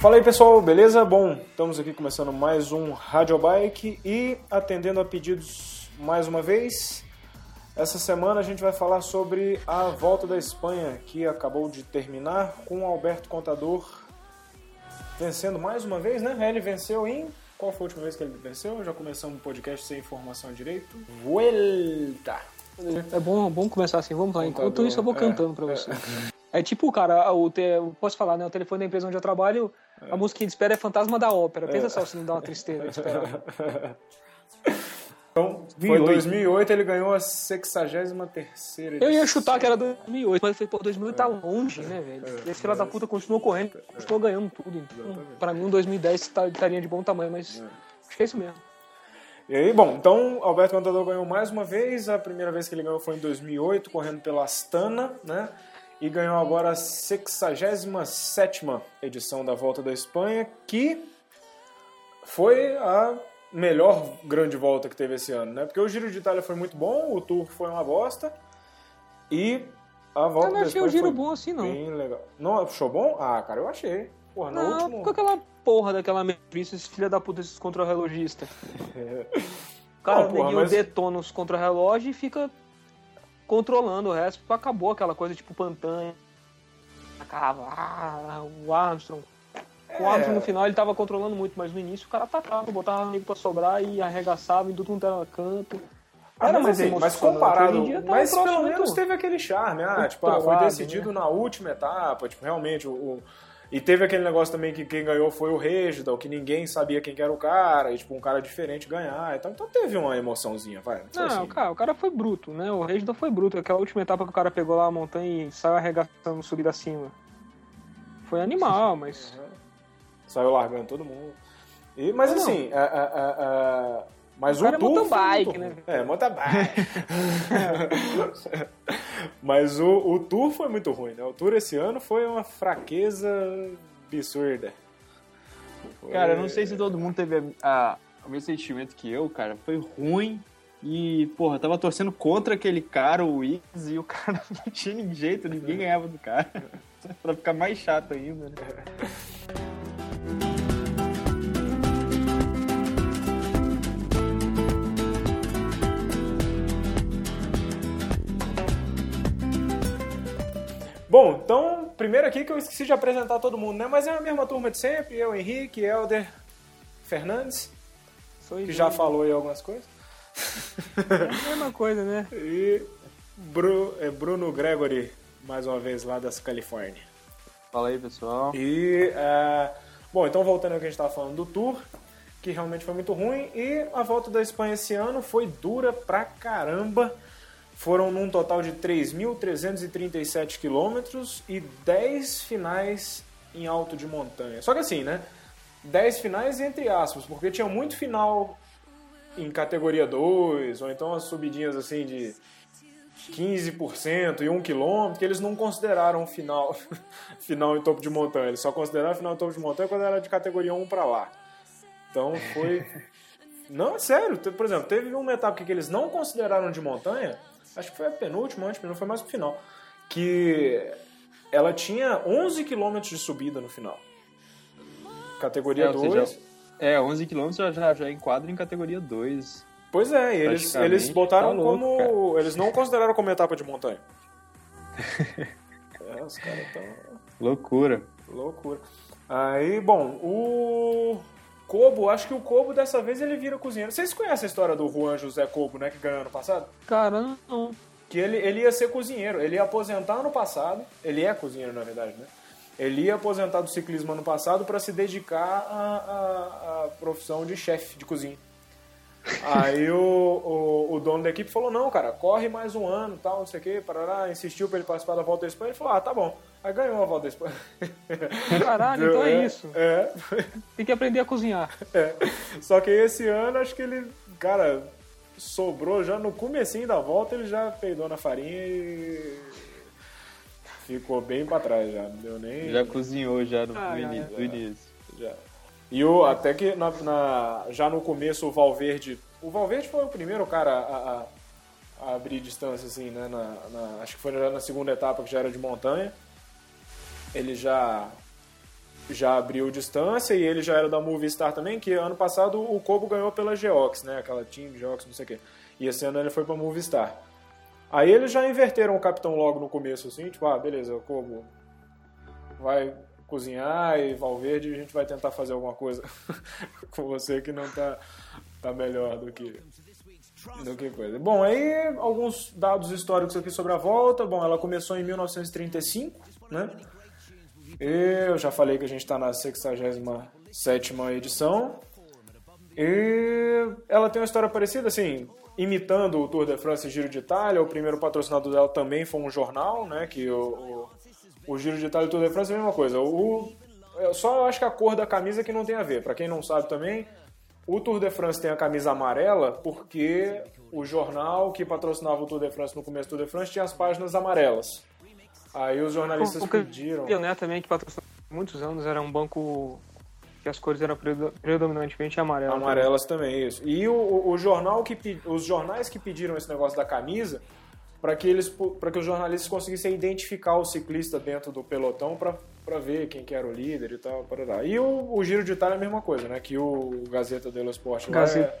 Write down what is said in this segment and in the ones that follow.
Fala aí pessoal, beleza? Bom, estamos aqui começando mais um Radio Bike e atendendo a pedidos mais uma vez. Essa semana a gente vai falar sobre a volta da Espanha que acabou de terminar com o Alberto Contador vencendo mais uma vez, né? Ele venceu em. Qual foi a última vez que ele venceu? Já começamos o podcast sem informação direito. Vuelta! É bom, bom começar assim, vamos lá. Enquanto isso, eu vou é, cantando pra você. É tipo, cara, o te, eu posso falar, né? O telefone da empresa onde eu trabalho, a música que espera é Fantasma da Ópera. Pensa só se não dá uma tristeza de esperar. Então, foi em 2008, ele ganhou a 63 Eu ia chutar que era 2008, mas falei, pô, 2008 tá longe, né, velho? Esse filho da puta continuou correndo, continuou ganhando tudo. Então, pra mim, um 2010 tá- estaria de bom tamanho, mas acho que é isso mesmo. E aí, bom, então Alberto Contador ganhou mais uma vez. A primeira vez que ele ganhou foi em 2008, correndo pela Astana, né? E ganhou agora a 67 edição da Volta da Espanha, que foi a melhor grande volta que teve esse ano, né? Porque o Giro de Itália foi muito bom, o Tour foi uma bosta e a Volta Eu não achei o giro bom assim, não. bem legal. Não achou bom? Ah, cara, eu achei. Porra, Não, último... com aquela porra daquela esses filha da puta, esses contra-relogistas. O cara Não, porra, mas- detona os contra-relógio e fica controlando o resto. Acabou aquela coisa tipo Pantanha. Acaba, ah, o Armstrong. O É. Armstrong no final ele tava controlando muito, mas no início o cara atacava, botava nego pra sobrar e arregaçava em tudo quanto era canto. Ah, Era mas, assim, mas comparado, dia tá mas pelo menos teve aquele charme, ah, tipo, ah, foi decidido na última etapa, tipo, realmente o- e teve aquele negócio também que quem ganhou foi o Reginald, que ninguém sabia quem que era o cara, e tipo, um cara diferente ganhar, então, então teve uma emoçãozinha, vai. Não, Não, assim. cara, o cara foi bruto, né? O Reginald foi bruto. Aquela última etapa que o cara pegou lá a montanha e saiu arregaçando subida acima. Foi animal, mas. Saiu largando todo mundo. E, mas Não, assim, a- a- a- a- mas O o, cara é tour foi motorbike, muito né? ruim. É, motorbike. mas o, o tour foi muito ruim, né? O tour esse ano foi uma fraqueza absurda. Foi- Cara, eu não sei se todo mundo teve a, a- o mesmo sentimento que eu, cara. Foi ruim. E, porra, eu tava torcendo contra aquele cara, o Wiggs, e o cara não tinha nem jeito, ninguém ganhava do cara. pra ficar mais chato ainda, né? Bom, então, primeiro aqui que eu esqueci de apresentar todo mundo, né? Mas é a mesma turma de sempre, eu, Henrique, Helder, Fernandes, Sou que já falou aí algumas coisas. É a mesma coisa, né? E Bru- é Bruno Gregory, mais uma vez lá das Califórnia. Fala aí, pessoal. E, é, bom, então voltando ao que a gente estava falando do Tour, que realmente foi muito ruim, e a volta da Espanha esse ano foi dura pra caramba. Foram num total de 3.337 quilômetros e 10 finais em alto de montanha. Só que assim, né? 10 finais entre aspas, porque tinha muito final em categoria 2, ou então as subidinhas assim de 15% e 1 km, que eles não consideraram final, final em topo de montanha. Eles só consideraram final em topo de montanha quando era de categoria 1 para lá. Então foi. Não, é sério. Por exemplo, teve uma etapa que eles não consideraram de montanha, acho que foi a penúltima, antes, não foi mais pro final, que ela tinha 11 km de subida no final. Categoria É, ou 2. seja, É, 11 km já, já, já enquadra em categoria 2. Pois é, eles, eles botaram tá louco, como. Eles não consideraram como etapa de montanha. é, os caras estão. Loucura. Loucura. Aí, bom, o. Cobo, acho que o Cobo dessa vez ele vira cozinheiro. Vocês conhecem a história do Juan José Cobo, né, que ganhou ano passado? Cara, não. Que ele, ele ia ser cozinheiro. Ele ia aposentar ano passado. Ele é cozinheiro, na verdade, né? Ele ia aposentar do ciclismo ano passado para se dedicar à, à, à profissão de chefe de cozinha. Aí o, o, o dono da equipe falou, não, cara, corre mais um ano, tal, não sei o que, parará, insistiu para ele participar da Volta à Espanha, ele falou, ah, tá bom. Aí ganhou a Volta à Espanha. Caralho, então é isso. É, Tem que aprender a cozinhar. é. Só que esse ano, acho que ele, cara, sobrou já no comecinho da volta, ele já peidou na farinha e ficou bem pra trás já, não deu nem... Já cozinhou já no, Ah, início, já. do início. Já. E o, até que na, na- já no começo o Valverde. O Valverde foi o primeiro cara a, a- a abrir distância, assim, né? Na, acho que foi já na segunda etapa que já era de montanha. Ele já já abriu distância e ele já era da Movistar também, que ano passado o Kobo ganhou pela Geox, né? Aquela Team Geox, não sei o quê. E esse ano ele foi pra Movistar. Aí eles já inverteram o capitão logo no começo, assim, tipo, ah, beleza, o Kobo vai cozinhar e Valverde a gente vai tentar fazer alguma coisa com você que não tá, tá melhor do que do que coisa. Bom, aí alguns dados históricos aqui sobre a volta. Bom, ela começou em 1935, né? Eu já falei que a gente está na 67 edição. E ela tem uma história parecida, assim, imitando o Tour de France e Giro de Itália. O primeiro patrocinador dela também foi um jornal, né? Que o, o, o Giro de Itália e o Tour de France é a mesma coisa. O, só acho que a cor da camisa que não tem a ver. Para quem não sabe também, o Tour de France tem a camisa amarela porque o jornal que patrocinava o Tour de France no começo do Tour de France tinha as páginas amarelas. Aí os jornalistas o, o pediram. O né, também, que patrocinou muitos anos, era um banco que as cores eram predominantemente amarelas. Amarelas também, também isso. E o, o, jornal que os jornais que pediram esse negócio da camisa para que eles para que os jornalistas conseguissem identificar o ciclista dentro do pelotão para ver quem que era o líder e tal, para E o, o, Giro de Itália é a mesma coisa, né? Que o Gazeta dello Sport Gazeta.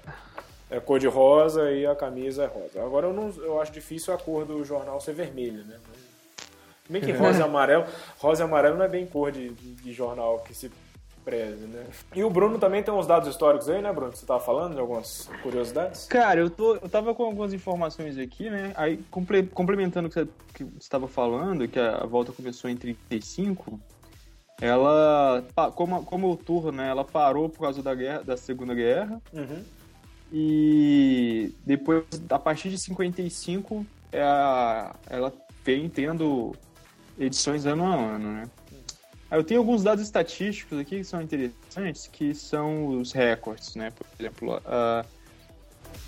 É, é, cor de rosa e a camisa é rosa. Agora eu não eu acho difícil a cor do jornal ser vermelha, né? Bem que rosa e amarelo, rosa e amarelo não é bem cor de, de jornal que se preze, né? E o Bruno também tem uns dados históricos aí, né, Bruno? Você tava falando de algumas curiosidades? Cara, eu, tô, eu tava com algumas informações aqui, né? Aí, complementando o que você estava falando, que a volta começou em 35, ela, como, como o Tour, né, ela parou por causa da, guerra, da Segunda Guerra, uhum. e depois, a partir de 55, é ela vem tendo edições ano a ano, né? Eu tenho alguns dados estatísticos aqui que são interessantes, que são os recordes, né? Por exemplo, uh,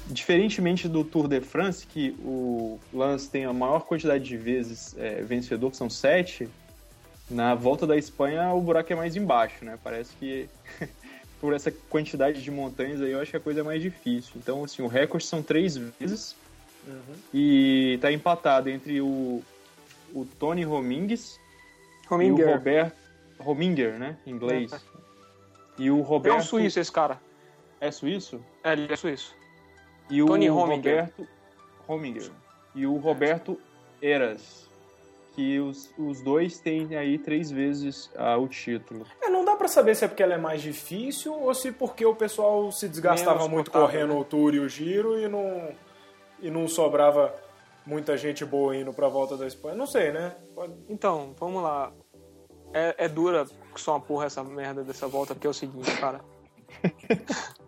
diferentemente do Tour de France, que o Lance tem a maior quantidade de vezes é, vencedor, que são sete, na volta da Espanha o buraco é mais embaixo, né? Parece que por essa quantidade de montanhas aí eu acho que a coisa é mais difícil. Então, assim, o recorde são três vezes uhum. e tá empatado entre o, o Tony Romingues Rominger. e o Roberto Rominger, né? Em inglês. É. E o Roberto. É um suíço esse cara. É suíço? É, ele é suíço. E Tony o Rominger. Roberto Rominger. E o Roberto Eras. Que os, os dois têm aí três vezes uh, o título. É, não dá para saber se é porque ela é mais difícil ou se porque o pessoal se desgastava Menos muito correndo né? o tour e o giro e não, e não sobrava muita gente boa indo pra volta da Espanha. Não sei, né? Pode... Então, vamos lá é, é dura só uma porra essa merda dessa volta, porque é o seguinte, cara.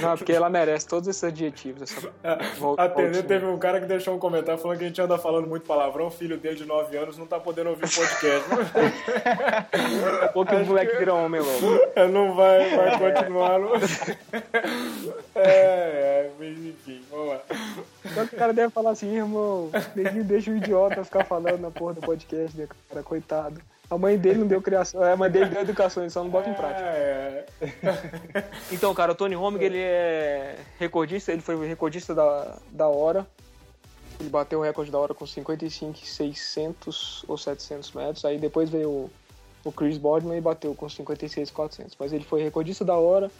Não, porque ela merece todos esses adjetivos. Essa volta, Atender, teve um cara que deixou um comentário falando que a gente anda falando muito palavrão, o filho dele de 9 anos não tá podendo ouvir o podcast. A pouco o moleque que... vira homem logo. Não vai, vai continuar. No... É, é, mas enfim, vamos lá. Só que o cara deve falar assim, irmão, deixa o idiota ficar falando na porra do podcast, né, cara, coitado. A mãe dele não deu criação, a mãe dele deu educação, ele só não bota em prática. É. então, cara, o Tony Homing, ele é recordista, ele foi recordista da, da hora. Ele bateu o recorde da hora com 55, 600 ou 700 metros. Aí depois veio o, o Chris Boardman e bateu com 56, 400. Mas ele foi recordista da hora.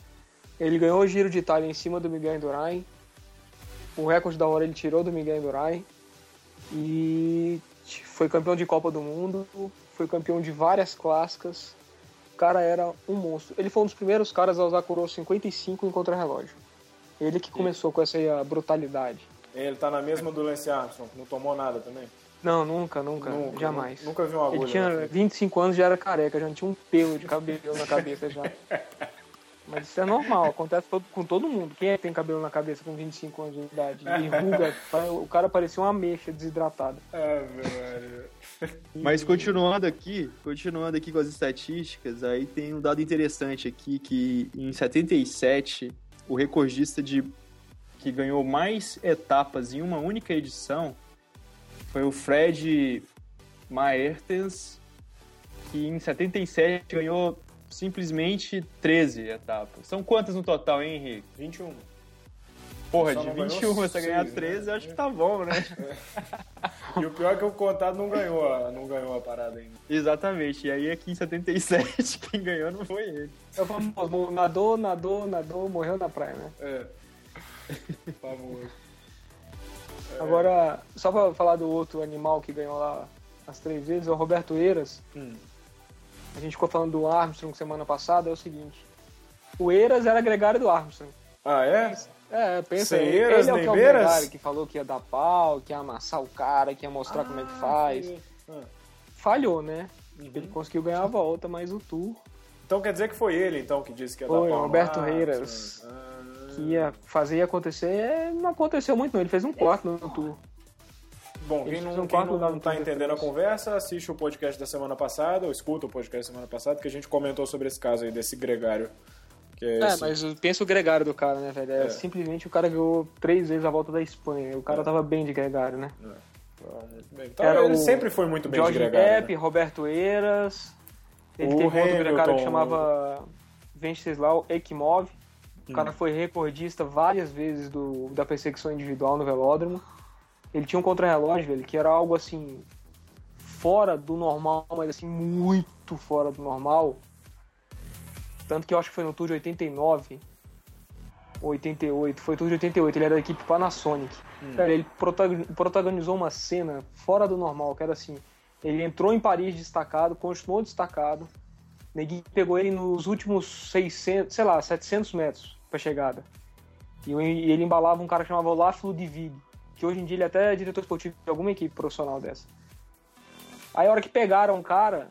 Ele ganhou o Giro de Itália em cima do Miguel Indurain. O recorde da hora ele tirou do Miguel Indurain. E foi campeão de Copa do Mundo foi campeão de várias clássicas. O cara era um monstro. Ele foi um dos primeiros caras a usar coroa 55 em contra-relógio. Ele que começou com essa brutalidade. Ele tá na mesma do Lance Armstrong, não tomou nada também? Não, nunca, nunca, nunca jamais. Nunca vi uma agulha. Ele tinha 25 anos já era careca, já não tinha um pelo de cabelo na cabeça já. Mas isso é normal, acontece todo, com todo mundo. Quem é que tem cabelo na cabeça com 25 anos de idade? E ruga, o cara parecia uma ameixa desidratada. Ah, velho. Mas continuando aqui, continuando aqui com as estatísticas, aí tem um dado interessante aqui que em 77 o recordista de que ganhou mais etapas em uma única edição foi o Fred Maertens, que em 77 ganhou simplesmente 13 etapas. São quantas no total, hein, Henrique? 21. Porra, de não ganhou 21 você seis, ganhar né? 13, eu acho que tá bom, né? E o pior é que o contado não ganhou, a- não ganhou a parada ainda. Exatamente. E aí aqui em 77, quem ganhou não foi ele. É o famoso, nadou, nadou, nadou, morreu na praia, né? É. Famoso. Agora, só pra falar do outro animal que ganhou lá as três vezes, é o Roberto Eiras. Hum. A gente ficou falando do Armstrong semana passada, é o seguinte. O Eiras era gregário do Armstrong. Ah, é? É, pensa, Sem ele é o que é o que falou que ia dar pau, que ia amassar o cara, que ia mostrar como é que faz. Ah. Falhou, né? Uhum. Ele conseguiu ganhar a volta, mas o Tour Então quer dizer que foi ele, então, que disse que ia Foi, dar pau no Roberto Armstrong. Reiras. Ah. que ia fazer e acontecer, é, não aconteceu muito não, ele fez um quarto no Tour. Bom, quem não, quem não no tá entendendo a conversa, assiste o podcast da semana passada, ou escuta o podcast da semana passada, que a gente comentou sobre esse caso aí, desse gregário. Que é, É, esse- mas pensa o gregário do cara, né, velho? É, É. simplesmente o cara ganhou três vezes a volta da Espanha. O cara É. tava bem de gregário, né? Bem. Então, Era ele sempre foi muito bem Jorge de gregário. Depp, Roberto Eiras. Ele O teve um outro Hamilton. gregário que chamava Venceslau Ekimov. O Hum. cara foi recordista várias vezes do, da perseguição individual no velódromo. Ele tinha um contrarrelógio, velho, que era algo assim fora do normal, mas assim muito fora do normal. Tanto que eu acho que foi no Tour de 89, 88, foi Tour de 88, ele era da equipe Panasonic. Cara, ele protagon- protagonizou uma cena fora do normal, que era assim, ele entrou em Paris destacado, continuou destacado, Neguinho pegou ele nos últimos 600, sei lá, 700 metros pra chegada. E, o- e ele embalava um cara que chamava Olaf Ludwig, que hoje em dia ele até é diretor esportivo de alguma equipe profissional dessa. Aí a hora que pegaram o cara,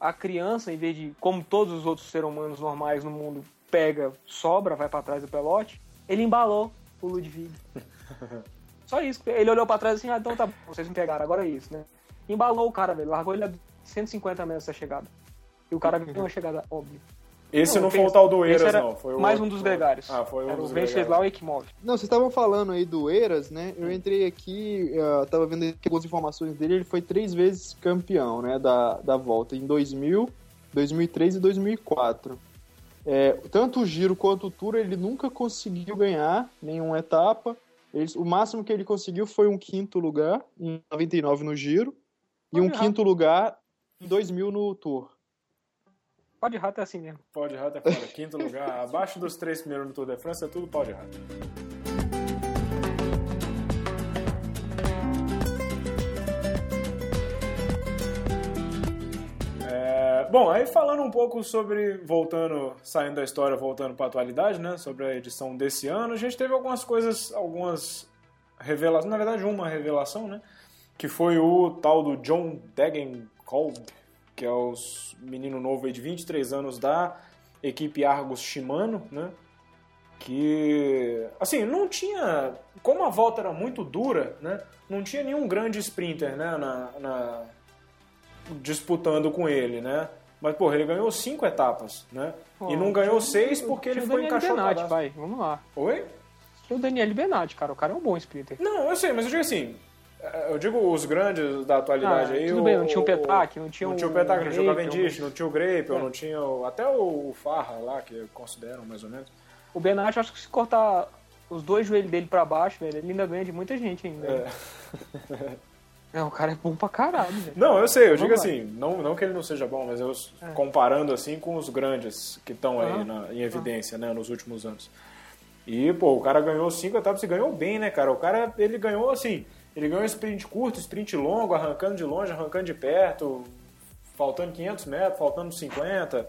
a criança, em vez de, como todos os outros seres humanos normais no mundo, pega, sobra, vai pra trás do pelote, ele embalou o Ludwig. Só isso. Ele olhou pra trás assim, ah, então tá bom, vocês me pegaram, agora é isso, né? Embalou o cara, velho, largou ele a 150 metros da chegada. E o cara ganhou uma chegada óbvia. Esse não, Não, foi o tal do esse Eiras, era não. Foi o mais outro- um dos gregários. Ah, foi um Era dos. Venceslau Ekimov. Não, vocês estavam falando aí do Eiras, né? Eu entrei aqui, uh, tava vendo aqui algumas informações dele, ele foi três vezes campeão, né, da, da volta, em 2000, 2003 e 2004. É, tanto o Giro quanto o Tour, ele nunca conseguiu ganhar nenhuma etapa. Ele- o máximo que ele conseguiu foi um quinto lugar, em 99 no Giro, e um quinto lugar em 2000 no Tour. Pau de rato é assim mesmo. Pau de rato é fora. Quinto lugar. Abaixo dos três primeiros no Tour de France é tudo pau de rato. É, bom, aí falando um pouco sobre, voltando, saindo da história, voltando para a atualidade, né, sobre a edição desse ano, a gente teve algumas coisas, algumas revelações, na verdade uma revelação, né, que foi o tal do John Degenkolb, que é o menino novo aí de 23 anos da equipe Argos Shimano, né, que, assim, não tinha, como a volta era muito dura, né, não tinha nenhum grande sprinter, né, na, na disputando com ele, né? Mas, porra, ele ganhou cinco etapas, né? e não ganhou seis porque ele Tinha o foi Daniel encaixotado. Vamos lá. Oi? Tinha o Daniel Benatti, cara, o cara é um bom sprinter. Não, eu sei, mas eu digo assim, eu digo os grandes da atualidade Ah, aí. tudo o- bem, não tinha o Petrac, não tinha não o tinha o Petrac, não tinha o Cavendish, não tinha o Grape, É. não tinha o, até o Farra lá, que consideram mais ou menos. O Benatti, acho que se cortar os dois joelhos dele pra baixo, velho, ele ainda ganha de muita gente ainda. É. É, o cara é bom pra caralho, velho. Não, eu sei, eu digo Vamos lá. assim, não, não que ele não seja bom, mas eu comparando assim com os grandes que estão aí na- em evidência, né, nos últimos anos. E, pô, o cara ganhou cinco etapas e ganhou bem, né, cara? O cara, ele ganhou assim, ele ganhou sprint curto, sprint longo, arrancando de longe, arrancando de perto, faltando 500 metros, faltando 50.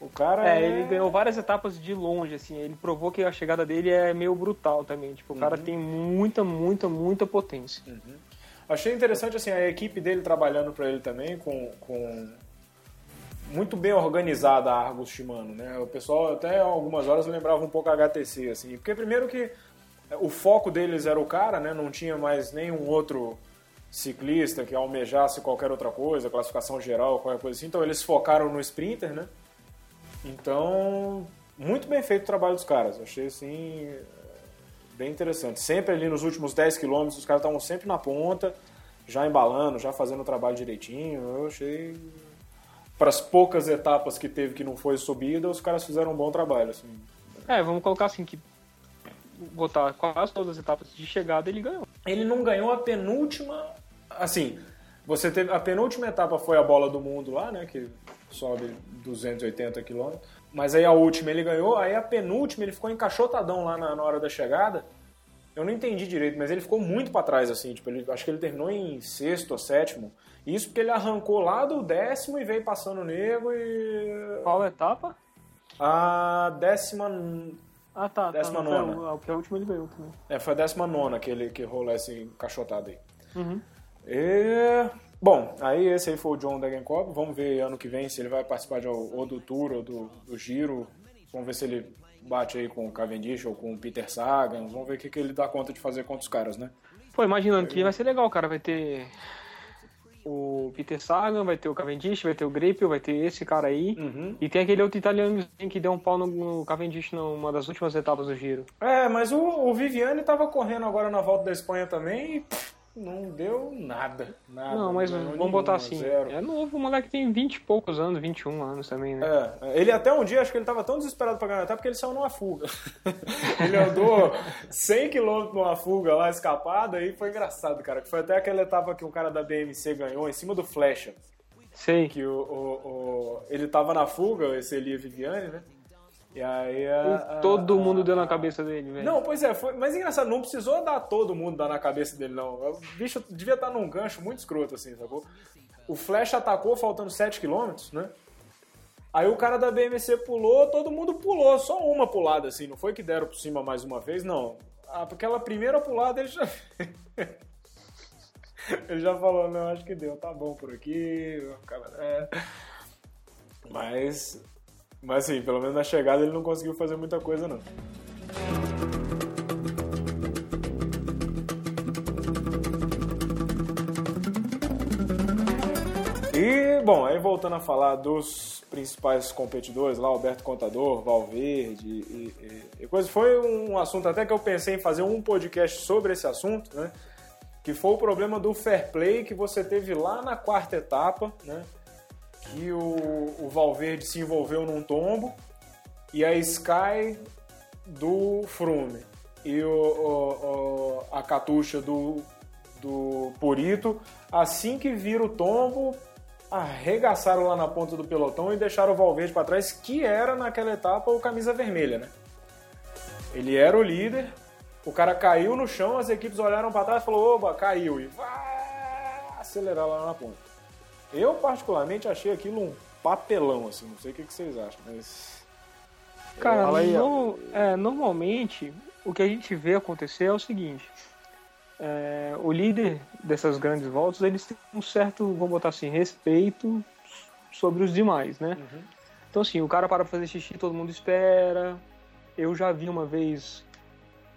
O cara É, ele ganhou várias etapas de longe, assim. Ele provou que a chegada dele é meio brutal também. Tipo, o cara Uhum. tem muita, muita, muita potência. Achei interessante assim a equipe dele trabalhando para ele também com, com muito bem organizada a Argos Shimano, né? O pessoal até algumas horas lembrava um pouco a HTC assim, porque primeiro que o foco deles era o cara, né? Não tinha mais nenhum outro ciclista que almejasse qualquer outra coisa, classificação geral, qualquer coisa assim. Então eles focaram no sprinter, né? Então, muito bem feito o trabalho dos caras. Achei assim bem interessante. Sempre ali nos últimos 10 quilômetros, os caras estavam sempre na ponta, já embalando, já fazendo o trabalho direitinho. Eu achei. Para as poucas etapas que teve que não foi subida, os caras fizeram um bom trabalho. Assim. É, vamos colocar assim que botar quase todas as etapas de chegada, ele ganhou. Ele não ganhou a penúltima. Assim, você teve. A penúltima etapa foi a bola do mundo lá, né? Que sobe 280 quilômetros. Mas aí a última ele ganhou, aí a penúltima ele ficou encaixotadão lá na, na hora da chegada. Eu não entendi direito, mas ele ficou muito para trás, assim. Tipo, ele, acho que ele terminou em sexto ou sétimo. Isso porque ele arrancou lá do décimo e veio passando o nego e. Qual etapa? A décima. Ah, tá. Décima tá, não foi nona. a- Porque a última ele ganhou também. É, foi a décima nona que ele que rolou esse encaixotado aí. Uhum. E... Bom, aí esse aí foi o John Degenkolb. Vamos ver ano que vem se ele vai participar de, ou do Tour ou do, do Giro. Vamos ver se ele bate aí com o Cavendish ou com o Peter Sagan. Vamos ver o que, que ele dá conta de fazer contra os caras, né? Pô, imaginando que vai ser legal, cara. Vai ter o Peter Sagan, vai ter o Cavendish, vai ter o Greipel, vai ter esse cara aí. Uhum. E tem aquele outro italiano que deu um pau no, no Cavendish numa das últimas etapas do giro. É, mas o, o Viviane tava correndo agora na volta da Espanha também e não deu nada. nada não, mas ganhou vamos botar assim. zero. É novo, o moleque tem 20 e poucos anos, 21 anos também, né? É, ele até um dia, acho que ele tava tão desesperado pra ganhar a etapa porque ele saiu numa fuga. ele andou 100 km numa fuga lá, escapada, e foi engraçado, cara. Que foi até aquela etapa que um cara da BMC ganhou em cima do Flecha. Sei. Que o, o- o- ele tava na fuga, esse Elia Viviane, né? E aí. a- a- todo mundo deu na cabeça dele, velho. Não, pois é, foi, mas engraçado, não precisou dar todo mundo dar na cabeça dele, não. O bicho devia estar num gancho muito escroto, assim, sacou? O Flash atacou faltando 7km, né? Aí o cara da BMC pulou, todo mundo pulou, só uma pulada, assim, não foi que deram por cima mais uma vez, não. Ah, Aquela primeira pulada ele já. ele já falou, não, acho que deu, tá bom por aqui. cara- é. Mas. Mas assim, pelo menos na chegada ele não conseguiu fazer muita coisa, não. E, bom, aí voltando a falar dos principais competidores lá, Alberto Contador, Valverde e, e, e coisa, foi um assunto até que eu pensei em fazer um podcast sobre esse assunto, né? Que foi o problema do fair play que você teve lá na quarta etapa, né? Que o, o Valverde se envolveu num tombo e a Sky do Frume e o, o- o- a Catuxa do, do Purito, assim que viram o tombo, arregaçaram lá na ponta do pelotão e deixaram o Valverde para trás, que era naquela etapa o camisa vermelha, né? Ele era o líder, o cara caiu no chão, as equipes olharam para trás e falaram, oba, caiu, e vai acelerar lá na ponta. Eu, particularmente, achei aquilo um papelão, assim, não sei o que que vocês acham, mas... Cara, aí, ó. no- é, normalmente o que a gente vê acontecer é o seguinte: é, o líder dessas grandes voltas eles têm um certo, vamos botar assim, respeito sobre os demais, né? Então assim, o cara para fazer xixi, todo mundo espera. Eu já vi uma vez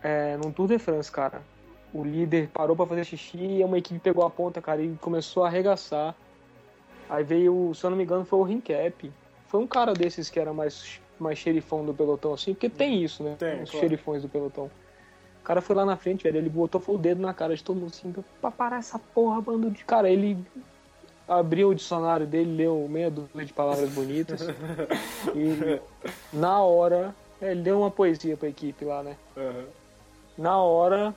é, num Tour de France, cara, o líder parou pra fazer xixi e uma equipe pegou a ponta, cara, e começou a arregaçar. Aí veio, se eu não me engano, foi o Rincap. Foi um cara desses que era mais, mais xerifão do pelotão, assim, porque tem isso, né? Tem, Os claro. xerifões do pelotão. O cara foi lá na frente, velho, ele botou o dedo na cara de todo mundo, assim, pra parar essa porra, bando de. Cara, ele abriu o dicionário dele, leu meia dúzia de palavras bonitas. e na hora, é, ele deu uma poesia pra equipe lá, né? Aham. Na hora,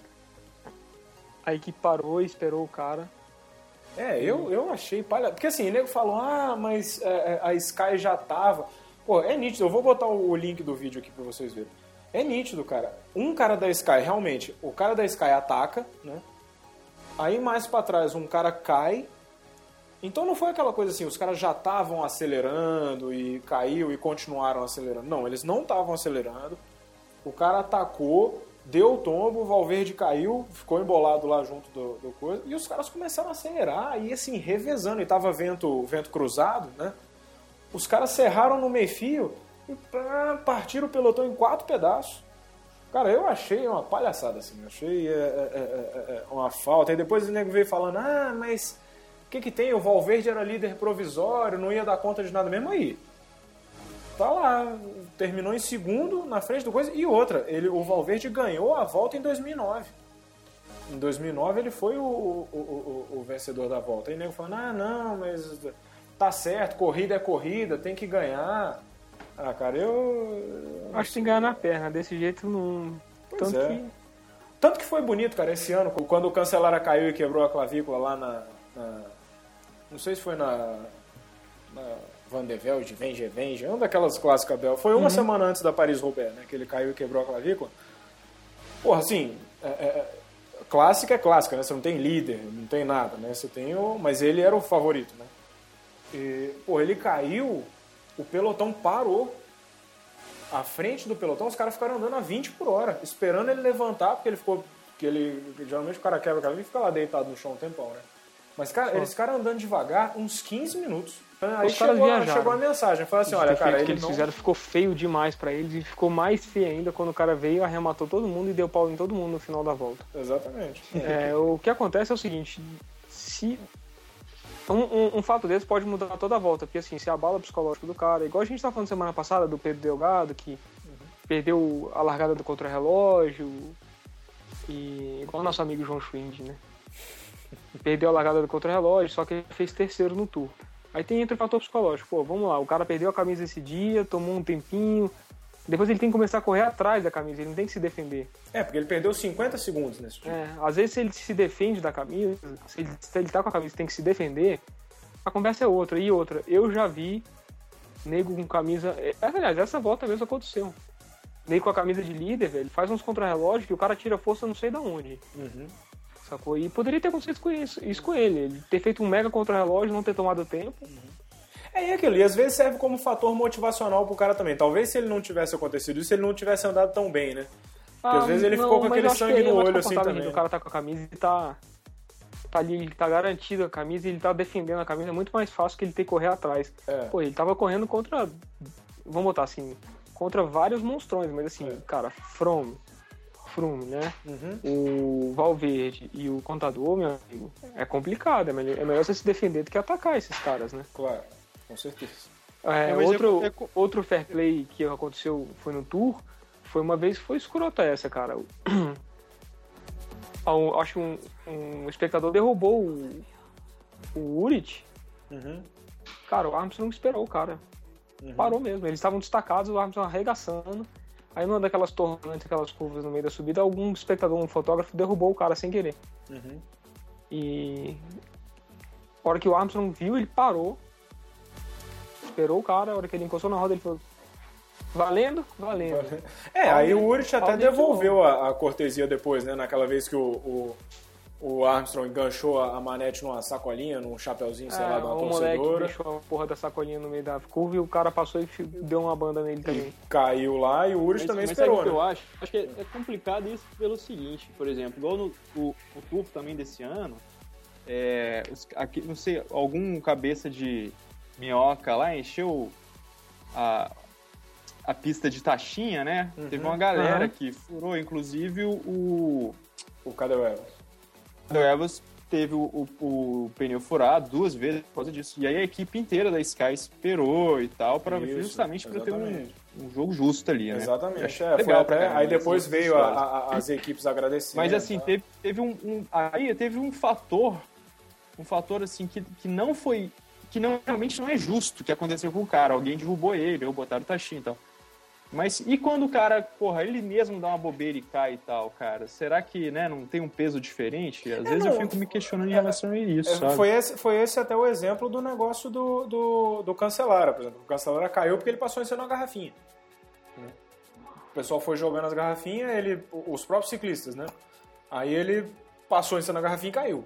a equipe parou e esperou o cara. É, eu, eu achei palha. Porque assim, o nego falou, ah, mas é, é, a Sky já tava. Pô, é nítido, eu vou botar o, link do vídeo aqui pra vocês verem. É nítido, cara. Um cara da Sky, realmente, o cara da Sky ataca, né? Aí mais pra trás um cara cai. Então não foi aquela coisa assim, os caras já estavam acelerando e caiu e continuaram acelerando. Não, eles não estavam acelerando. O cara atacou, deu o tombo, o Valverde caiu, ficou embolado lá junto do, do coisa, e os caras começaram a acelerar, e assim, revezando, e tava vento, vento cruzado, né? Os caras serraram no meio-fio e pá, partiram o pelotão em quatro pedaços. Cara, eu achei uma palhaçada, assim, achei é, é, é, é, uma falta. Aí depois o nego veio falando, ah, mas o que que tem? O Valverde era líder provisório, não ia dar conta de nada mesmo aí tá lá, terminou em segundo na frente do coisa. E outra, ele, o Valverde ganhou a volta em 2009. Em 2009 ele foi o, o, o, o vencedor da volta. Aí nego falando, ah, não, mas tá certo, corrida é corrida, tem que ganhar. Ah, cara, eu. Acho que tem que ganhar na perna, desse jeito não. Tanto é. que. Tanto que foi bonito, cara, esse ano, quando o Cancelara caiu e quebrou a clavícula lá na. na- não sei se foi na. na Van de Velde, Venge, Venge, uma daquelas clássicas Bel. Foi uma semana antes da Paris-Roubaix, né? Que ele caiu e quebrou a clavícula. Porra, assim, é- é- é- clássica é clássica, né? Você não tem líder, não tem nada, né? Você tem o... Mas ele era o favorito, né? E, pô, ele caiu, o pelotão parou. À frente do pelotão, os caras ficaram andando a 20 por hora, esperando ele levantar, porque ele ficou. Que ele, geralmente o cara quebra a cabeça e fica lá deitado no chão um tempão, né? Mas, cara, eles ficaram andando devagar uns 15 minutos. Aí Os caras chegou, a- viajaram. chegou a mensagem, falou assim, olha, cara, que ele eles não... fizeram ficou feio demais pra eles e ficou mais feio ainda quando o cara veio, arrematou todo mundo e deu pau em todo mundo no final da volta. Exatamente. É, o que acontece é o seguinte, se um, um- um fato desse pode mudar toda a volta, porque assim, se abala o psicológico do cara, igual a gente tá falando semana passada do Pedro Delgado, que perdeu a largada do contra-relógio, e igual o nosso amigo João Schwind, né? Perdeu a largada do contra-relógio, só que ele fez terceiro no tour. Aí tem entra o fator psicológico. Pô, vamos lá, o cara perdeu a camisa esse dia, tomou um tempinho. Depois ele tem que começar a correr atrás da camisa, ele não tem que se defender. É, porque ele perdeu 50 segundos nesse time. É, às vezes se ele se defende da camisa, se ele, se ele tá com a camisa e tem que se defender, a conversa é outra. E outra, eu já vi nego com camisa. é, Aliás, essa volta mesmo aconteceu. Nego com a camisa de líder, velho, faz uns contra-relógios que o cara tira força não sei da onde. Uhum. Sacou? E poderia ter acontecido com isso, isso com ele. Ele ter feito um mega contra-relógio, não ter tomado tempo. É e aquilo, e às vezes serve como fator motivacional pro cara também. Talvez se ele não tivesse acontecido isso, ele não tivesse andado tão bem, né? Porque às vezes ele ficou com Ah, aquele sangue é no olho assim também. O cara tá com a camisa e tá. Tá ali, ele tá garantido a camisa e ele tá defendendo a camisa. É muito mais fácil que ele ter que correr atrás. É. Pô, ele tava correndo contra. Vamos botar assim. Contra vários monstrões, mas assim, É. cara, From, Froome, né? Uhum. O Valverde e o Contador, meu amigo, é complicado. É melhor, é melhor você se defender do que atacar esses caras, né? Claro, com certeza. É, É, mas outro, é- é outro fair play que aconteceu foi no Tour, foi uma vez, foi escrota essa, cara. Um- acho que um, um espectador derrubou o, o Urit. Uhum. Cara, o Armstrong esperou o cara. Uhum. Parou mesmo. Eles estavam destacados, o Armstrong arregaçando. Aí numa daquelas torrentes, aquelas curvas no meio da subida, algum espectador, um fotógrafo, derrubou o cara sem querer. Uhum. E a hora que o Armstrong viu, ele parou, esperou o cara, a hora que ele encostou na roda, ele falou: Valendo? Valendo. É, aí o Urich até devolveu a, a cortesia depois, né? Naquela vez que o, o, o Armstrong enganchou a, manete numa sacolinha, num chapeuzinho, sei lá, de uma o É, moleque torcedora. deixou a porra da sacolinha no meio da curva e o cara passou e deu uma banda nele também. Caiu lá e o Mas, também mas esperou, que eu né? acho? Acho que é, é complicado isso pelo seguinte, por exemplo, igual no o, o Tour também desse ano, é, os- aqui, não sei, algum cabeça de minhoca lá encheu a, a pista de taxinha, né? Teve uma galera Uhum. que furou, inclusive o, O Evans. o Evans teve o, o- o pneu furado duas vezes por causa disso. E aí a equipe inteira da Sky esperou e tal, para justamente para ter um, um jogo justo ali, né? Exatamente. É, legal até- aí depois veio a- histórias. a- as equipes agradecendo. Mas assim, tá? teve, teve um, um- Aí teve um fator. Um fator assim que, que não foi. Que não, realmente não é justo que aconteceu com o cara. Alguém derrubou ele, ou botaram o taxinho e tal. Mas e quando o cara, porra, ele mesmo dá uma bobeira e cai e tal, cara? Será que, né, não tem um peso diferente? Às vezes não, eu fico me questionando em relação a isso, É, sabe? foi, esse, foi esse até o exemplo do negócio do, do, do Cancelara, por exemplo. O Cancelara caiu porque ele passou em cima de uma garrafinha. né? O pessoal foi jogando as garrafinhas, ele, os próprios ciclistas, né? Aí ele passou em cima da garrafinha e caiu.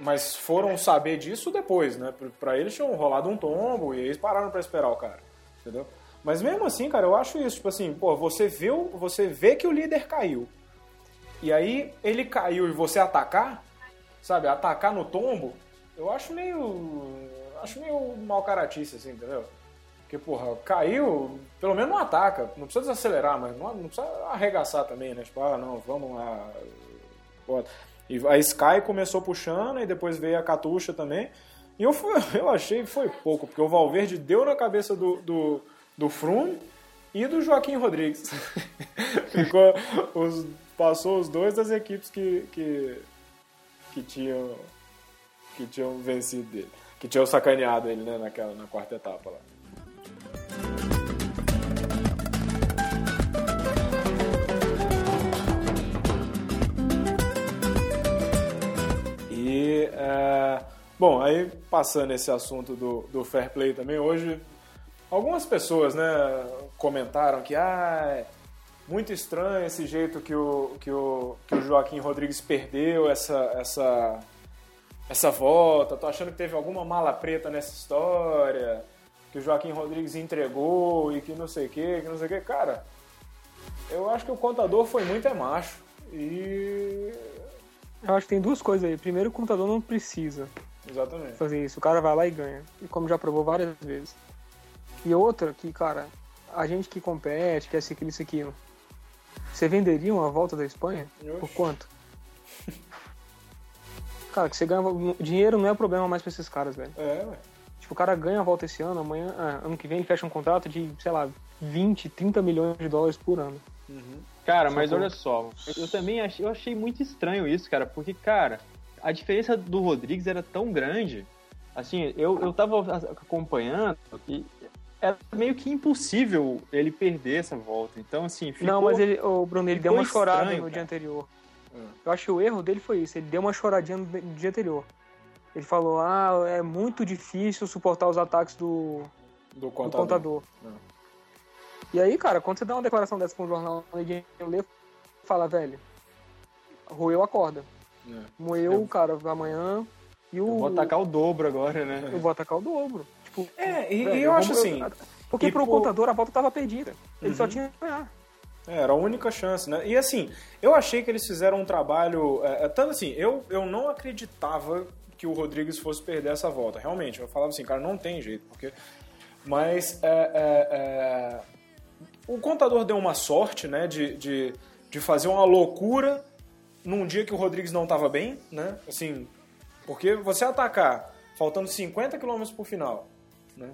Mas foram saber disso depois, né? Pra- Pra eles tinham rolado um tombo e eles pararam pra esperar o cara, entendeu? Mas mesmo assim, cara, eu acho isso, tipo assim, pô, você vê, o- você vê que o líder caiu. E aí ele caiu e você atacar, sabe, atacar no tombo, eu acho meio. Acho meio mal caratice, assim, entendeu? Porque, porra, caiu, pelo menos não ataca. Não precisa desacelerar, mas não, não precisa arregaçar também, né? Tipo, ah, não, vamos lá. Bota. E a Sky começou puxando e depois veio a Catuxa também. E eu, fui, eu achei que foi pouco, porque o Valverde deu na cabeça do, do, do Frum e do Joaquim Rodrigues. Ficou os, passou os dois das equipes que, que, que tinham que tinham vencido dele, que tinham sacaneado ele né, naquela, na quarta etapa lá. E, é, bom, aí passando esse assunto do, do fair play também, hoje algumas pessoas né, comentaram que ah, é muito estranho esse jeito que o, que o, que o Joaquim Rodrigues perdeu essa, essa, essa volta. Tô achando que teve alguma mala preta nessa história, que o Joaquim Rodrigues entregou e que não sei o que, que não sei o que. Cara, eu acho que o contador foi muito é macho. E. Eu acho que tem duas coisas aí. Primeiro, o contador não precisa Exatamente. fazer isso. O cara vai lá e ganha. E como já provou várias vezes. E outra, que, cara, a gente que compete, quer ser aquilo, isso, aquilo. Você venderia uma volta da Espanha? Por Oxe. quanto? Cara, que você ganha. Dinheiro não é problema mais pra esses caras, velho. É, ué. Tipo, o cara ganha a volta esse ano, amanhã, ah, ano que vem ele fecha um contrato de, sei lá, 20, 30 milhões de dólares por ano. Cara, mas Sacou? olha só, eu também achei, eu achei muito estranho isso, cara, porque, cara, a diferença do Rodrigues era tão grande, assim, eu, eu tava acompanhando e era meio que impossível ele perder essa volta, então, assim, ficou... Não, mas ele, o Bruno, ele deu uma chorada estranho, no dia cara. anterior. Hum. Eu acho que o erro dele foi isso, ele deu uma choradinha no, dia anterior. Ele falou, ah, é muito difícil suportar os ataques do, Do do contador. contador. Não. E aí, cara, quando você dá uma declaração dessa pra um jornal, ninguém lê, fala, velho, roeu a corda. É. Moeu, cara, amanhã. E o. Eu vou atacar o dobro agora, né? Eu vou atacar o dobro. Tipo, É, e, velho, e eu acho assim. Porque pro por- contador a volta tava perdida. Ele só Uhum. tinha que ganhar. É, era a única chance, né? E assim, eu achei que eles fizeram um trabalho. É, é, tanto assim, eu, eu não acreditava que o Rodrigues fosse perder essa volta. Realmente, eu falava assim, cara, não tem jeito, porque. Mas é, é, é, o contador deu uma sorte, né, de, de, de fazer uma loucura num dia que o Rodrigues não estava bem, né? Assim, porque você atacar faltando 50 km pro final, né?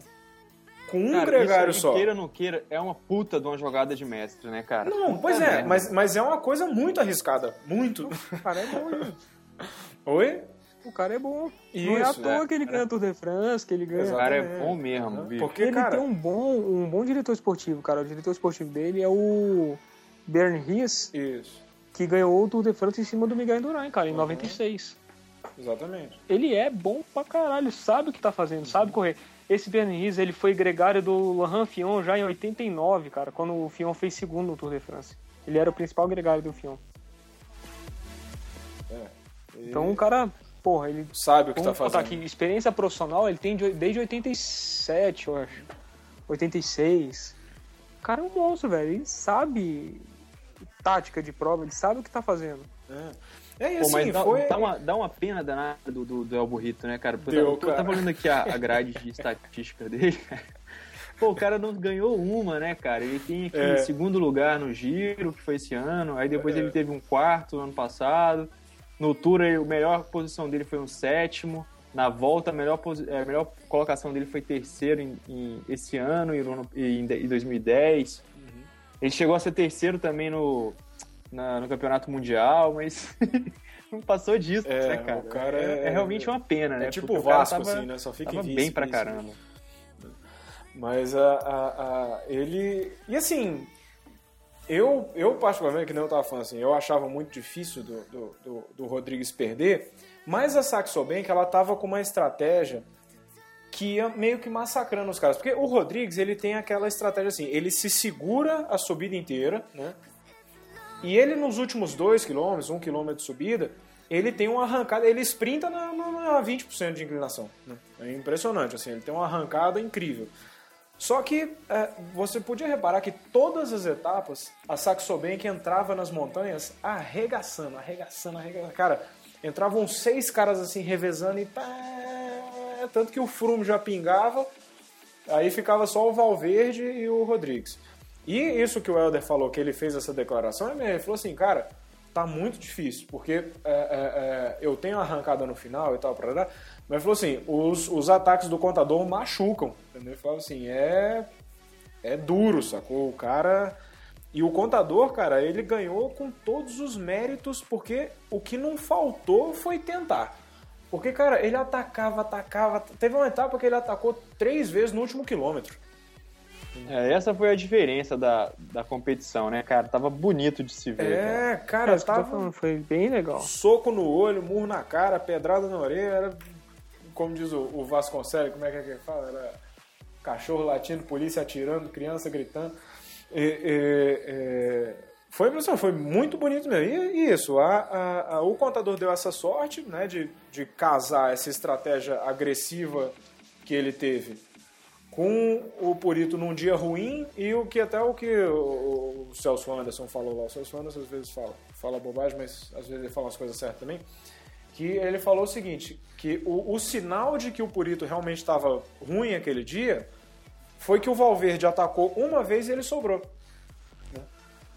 Com um Cara, gregário isso, só. Queira ou não queira, é uma puta de uma jogada de mestre, né, cara? Não, pois é, merda. mas, mas é uma coisa muito arriscada. Muito. O cara é bom, gente. Oi? O cara é bom. não é à Isso, toa é. que ele ganha Tour de France, que ele ganha. O cara é bom mesmo, bicho. Porque, ele cara. tem um bom, um bom diretor esportivo, cara. O diretor esportivo dele é o Bern Ries, Isso, que ganhou o Tour de France em cima do Miguel Indurain, cara, em 96. exatamente. Ele é bom pra caralho, sabe o que tá fazendo, sabe correr. Esse Bern Ries, ele foi gregário do Laurent Fion já em 89, cara, quando o Fion fez segundo no Tour de France. Ele era o principal gregário do Fion. Ele Então o cara, porra, ele sabe o que tá fazendo. aqui, experiência profissional ele tem de- desde 87, eu acho. 86. O cara é um monstro, velho. Ele sabe tática de prova, ele sabe o que tá fazendo. É, é e Pô, assim, mas dá, foi. dá uma, dá uma pena danada do, do, do El Burrito, né, cara? Porque Deu, eu, tava- eu cara. tava olhando aqui a, a grade de estatística dele, cara. Pô, o cara não ganhou uma, né, cara? Ele tem aqui É. segundo lugar no Giro, que foi esse ano. Aí depois É. ele teve um quarto no ano passado. No Tour, a melhor posição dele foi um sétimo. Na volta, a melhor, é, a melhor colocação dele foi terceiro em, em- esse ano no ano- em, em 2010. Uhum. Ele chegou a ser terceiro também no, na- no Campeonato Mundial, mas não passou disso, É, né, cara? cara é, é- é realmente uma pena, né? É tipo o Vasco, tava- assim, né? Só fica Tava vice, bem pra vice. caramba. Mas a, a, a- ele. E assim, eu, eu particularmente, que nem eu tava falando assim, eu achava muito difícil do, do, do, do Rodrigues perder, mas a Saxo Bank, ela tava com uma estratégia que ia meio que massacrando os caras. Porque o Rodrigues, ele tem aquela estratégia assim, ele se segura a subida inteira, né? E ele nos últimos 2 km, 1 km de subida, ele tem uma arrancada, ele sprinta na, na, na 20% de inclinação. Né? É impressionante, assim, ele tem uma arrancada incrível. Só que é, você podia reparar que todas as etapas, a Saxo Bank entrava nas montanhas arregaçando, arregaçando, arregaçando. Cara, entravam seis caras assim revezando e pá, tanto que o Froome já pingava, aí ficava só o Valverde e o Rodrigues. E isso que o Helder falou, que ele fez essa declaração, ele falou assim, cara, tá muito difícil, porque é, é, é, eu tenho arrancada no final e tal, pra dar, mas falou assim, os, os ataques do contador machucam, entendeu? Ele falou assim, é, é duro, sacou? O cara... E o contador, cara, ele ganhou com todos os méritos, porque o que não faltou foi tentar. Porque, cara, ele atacava, atacava. Teve uma etapa que ele atacou três vezes no último quilômetro. É, essa foi a diferença da, da competição, né, cara? Tava bonito de se ver. cara. É, É, cara, eu tô tava falando, foi bem legal. soco no olho, murro na cara, pedrada na orelha, era como diz o, o Vasconcelos, como é que é que ele fala? Era cachorro latindo, polícia atirando, criança gritando. E, e, e, foi, foi muito bonito mesmo. E, e isso, a, a, a, o contador deu essa sorte né, de, de casar essa estratégia agressiva que ele teve com o Purito num dia ruim e o que até o que o, Celso Anderson falou lá. O Celso Anderson às vezes fala, fala bobagem, mas às vezes ele fala as coisas certas também. Que ele falou o seguinte, que o, o sinal de que o Purito realmente estava ruim aquele dia foi que o Valverde atacou uma vez e ele sobrou. Né?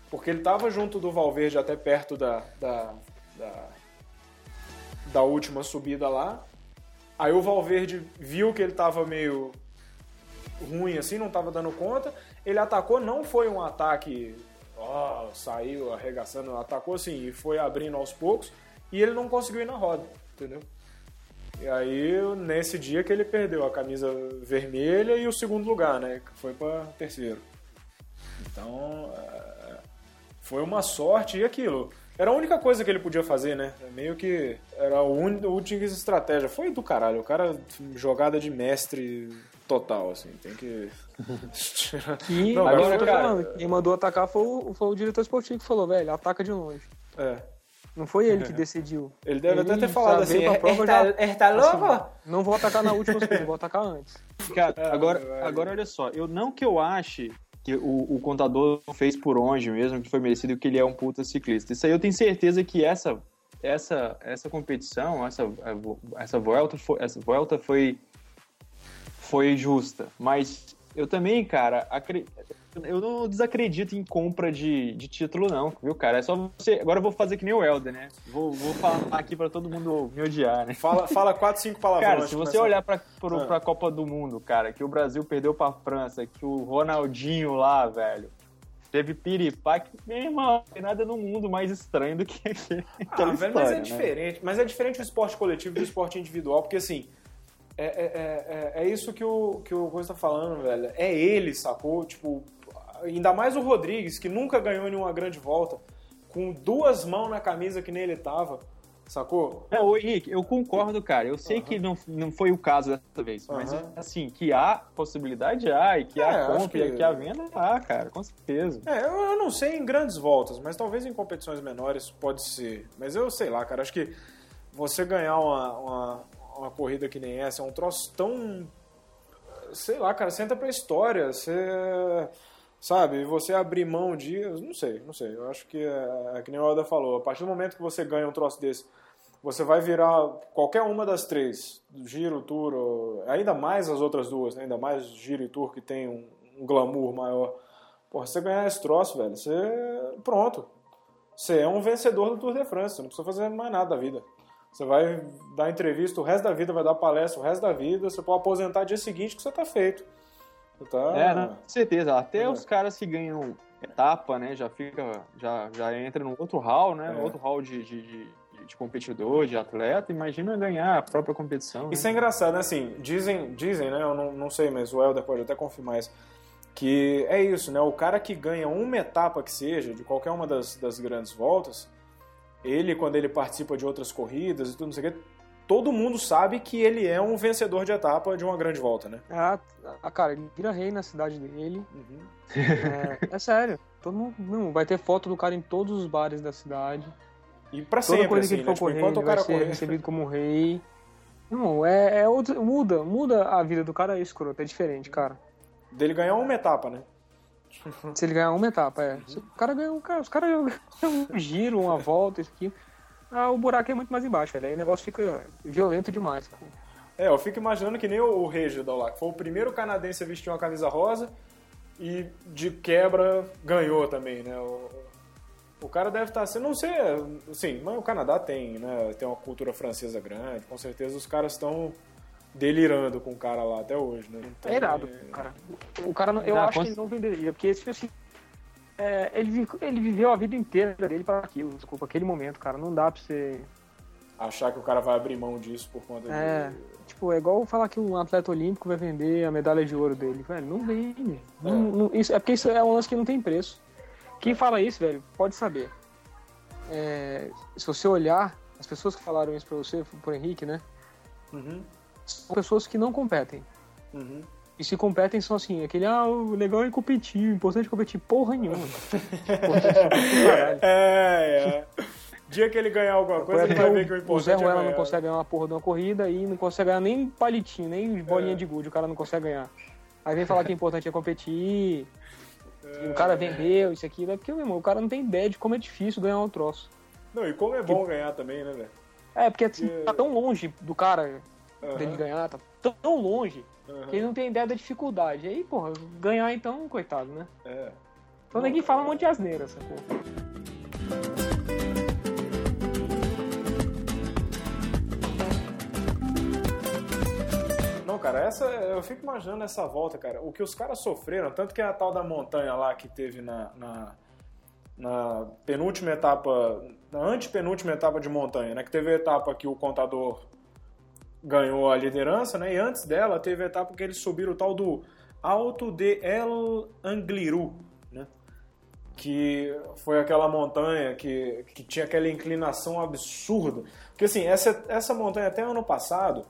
Porque ele estava junto do Valverde até perto da, da, da, da última subida lá. Aí o Valverde viu que ele estava meio ruim assim, não estava dando conta. Ele atacou, não foi um ataque, ó, saiu arregaçando, atacou assim e foi abrindo aos poucos e ele não conseguiu ir na roda, entendeu? E aí, nesse dia que ele perdeu a camisa vermelha e o segundo lugar, né? Que foi para terceiro. Então, é, foi uma sorte e aquilo. Era a única coisa que ele podia fazer, né? Meio que era a única estratégia. Foi do caralho. O cara, jogada de mestre total, assim. Tem que. e não, agora, cara, quem mandou atacar foi o, foi o diretor esportivo que falou, velho, ataca de longe. É. Não foi ele que decidiu. Ele deve ele até ter falado assim, pra prova, já, é, tá louco? Assim, não vou atacar na última segunda, vou atacar antes. Cara, é, agora, agora olha só, eu não que eu ache que o, o contador fez por onde mesmo, que foi merecido, que ele é um puta ciclista. Isso aí eu tenho certeza que essa essa essa competição, essa essa volta foi, essa volta foi foi justa, mas eu também, cara, eu não desacredito em compra de, de título, não, viu, cara? É só você. Agora eu vou fazer que nem o Helder, né? Vou, vou falar aqui pra todo mundo me odiar, né? Fala, fala quatro, cinco palavras. Cara, se você olhar pra, pro, ah. pra Copa do Mundo, cara, que o Brasil perdeu pra França, que o Ronaldinho lá, velho, teve piripaque, meu irmão, tem nada no mundo mais estranho do que aquele. Ah, velho, mas é né? diferente. Mas é diferente o esporte coletivo do esporte individual, porque assim é, é, é, é, isso que o, que o Coisa tá falando, velho. É ele, sacou? Tipo, ainda mais o Rodrigues, que nunca ganhou nenhuma grande volta, com duas mãos na camisa que nem ele tava, sacou? É, ô Henrique, eu concordo, cara. Eu sei uhum. que não, não foi o caso dessa vez, uhum. mas assim, que há possibilidade há, e que há é, compra, que... e que há venda, há, cara, com certeza. É, eu, eu não sei em grandes voltas, mas talvez em competições menores pode ser. Mas eu sei lá, cara, acho que você ganhar uma, uma uma corrida que nem essa, é um troço tão. Sei lá, cara, entra pra história, você. Sabe, você abrir mão de. Não sei, não sei. Eu acho que é, é que nem o Alda falou. A partir do momento que você ganha um troço desse, você vai virar qualquer uma das três, Giro, Tour, ainda mais as outras duas, né? ainda mais Giro e Tour que tem um, um glamour maior. Porra, você ganhar esse troço, velho, você. Pronto. Você é um vencedor do Tour de France, você não precisa fazer mais nada da vida. Você vai dar entrevista o resto da vida, vai dar palestra o resto da vida, você pode aposentar dia seguinte que você tá feito. Você tá... É, com certeza. Até é. os caras que ganham etapa, né, já fica, já, já entra num outro hall, né, é. outro hall de, de, de, de, competidor, de atleta, imagina ganhar a própria competição. Isso né? é engraçado, né, assim, dizem, dizem, né, eu não, não sei, mas o Helder pode até confirmar isso, que é isso, né, o cara que ganha uma etapa que seja, de qualquer uma das, das grandes voltas, ele, quando ele participa de outras corridas e tudo, não sei o quê, todo mundo sabe que ele é um vencedor de etapa de uma grande volta, né? Ah, cara, ele vira rei na cidade dele. Uhum. É, é, sério. Todo mundo não, vai ter foto do cara em todos os bares da cidade. E pra Toda sempre, coisa que ele assim, for né? correr, tipo, o cara vai ser correr. recebido como rei. Não, é, é outro, muda, muda a vida do cara é escroto, é diferente, cara. Dele ganhar uma etapa, né? Se ele ganhar uma etapa, é. Se o cara ganhar um, cara, os caras um giro, uma volta, isso aqui. Ah, o buraco é muito mais embaixo, velho. Aí o negócio fica violento demais. É, eu fico imaginando que nem o, Regidal lá, que foi o primeiro canadense a vestir uma camisa rosa e de quebra ganhou também, né? O, o cara deve estar tá sendo, não sei, sim, mas o Canadá tem, né? Tem uma cultura francesa grande, com certeza os caras estão delirando com o cara lá até hoje, né? Então, é irado, é... cara. O cara, eu ah, acho cons... que ele não venderia, porque tipo assim, é, ele, ele viveu a vida inteira dele para aquilo, desculpa, aquele momento, cara. Não dá pra você. Achar que o cara vai abrir mão disso por conta é, de. Tipo, é igual falar que um atleta olímpico vai vender a medalha de ouro dele. Velho, não vende. É. Não, não, isso, é porque isso é um lance que não tem preço. Quem fala isso, velho, pode saber. É, se você olhar, as pessoas que falaram isso pra você, pro Henrique, né? Uhum são pessoas que não competem. Uhum. E se competem são assim, aquele, ah, o legal é competir, o importante é competir porra nenhuma. Importante é. É, é. Dia que ele ganhar alguma coisa, ele vai ver que o o, o importante Zé é Ruela ganhar. não consegue ganhar uma porra de uma corrida e não consegue ganhar nem palitinho, nem bolinha É. de gude, o cara não consegue ganhar. Aí vem falar que o importante é competir, e o cara vendeu, isso aqui, é porque, meu irmão, o cara não tem ideia de como é difícil ganhar um troço. Não, e como é bom ganhar também, né, velho? É, porque assim, É. tá tão longe do cara dele Aham, ganhar, tá tão longe, aham, que ele não tem ideia da dificuldade. Aí, porra, ganhar então, coitado, né? é. Então ninguém fala um monte de asneira, sacou? Não, cara, essa eu fico imaginando essa volta, cara. O que os caras sofreram, tanto que a tal da montanha lá que teve na, na, na penúltima etapa, na antepenúltima etapa de montanha, né? Que teve a etapa que o contador ganhou a liderança, né? E antes dela teve a etapa que eles subiram o tal do Alto de El Angliru, né? Que foi aquela montanha que, que tinha aquela inclinação absurda. Porque assim, essa, essa montanha até ano passado,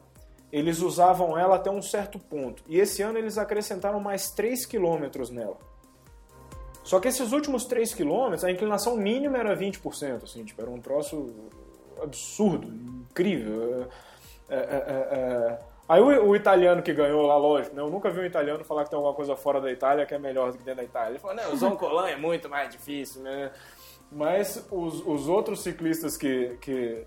eles usavam ela até um certo ponto. E esse ano eles acrescentaram mais 3 quilômetros nela. Só que esses últimos 3 quilômetros, a inclinação mínima era 20%, assim, tipo, era um troço absurdo, incrível. É, é, é. Aí o, o italiano que ganhou lá, lógico, né? Eu nunca vi um italiano falar que tem alguma coisa fora da Itália que é melhor do que dentro da Itália. Ele falou, não, o Zoncolan é muito mais difícil, né? Mas os, os outros ciclistas que, que,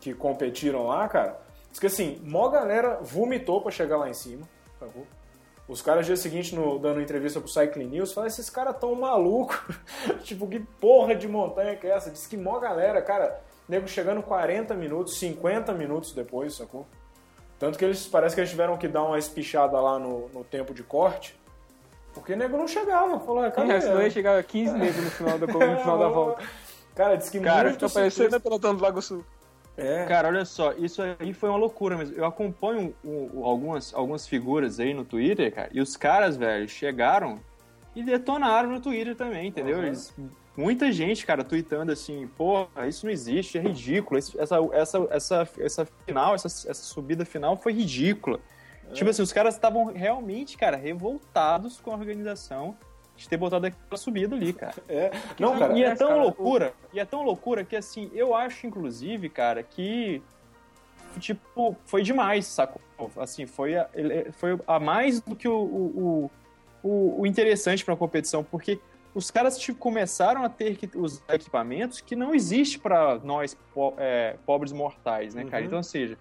que competiram lá, cara, diz que assim, mó galera vomitou pra chegar lá em cima, sacou? Os caras, dia seguinte, no, dando entrevista pro Cycling News, falaram, esses caras tão malucos. tipo, que porra de montanha que é essa? Diz que mó galera, cara, nego chegando 40 minutos, 50 minutos depois, sacou? Tanto que eles, parece que eles tiveram que dar uma espichada lá no, no tempo de corte, porque nego não chegava. Falou, ah, cadê? É, senão ia chegar a 15 negros no final da, no final da volta. Cara, diz que Cara, muito Tá parecendo Pelotão do Lago Sul. É, Cara, olha só, isso aí foi uma loucura, mas eu acompanho o- o- algumas, algumas figuras aí no Twitter, cara, e os caras, velho, chegaram e detonaram no Twitter também, entendeu? Uhum. Eles- muita gente, cara, tweetando assim, pô, isso não existe, é ridículo, essa, essa, essa, essa final, essa, essa subida final foi ridícula. Tipo assim, os caras estavam realmente, cara, revoltados com a organização de ter botado aquela subida ali, cara. é. Não, cara, e é tão cara, loucura, e é tão loucura que assim, eu acho, inclusive, cara, que tipo, foi demais, sacou? Assim, foi a, ele- foi a mais do que o, o, o, o interessante pra competição, porque os caras tipo, começaram a ter que usar equipamentos que não existe pra nós po- é, pobres mortais, né, cara? Uhum. Então, ou seja,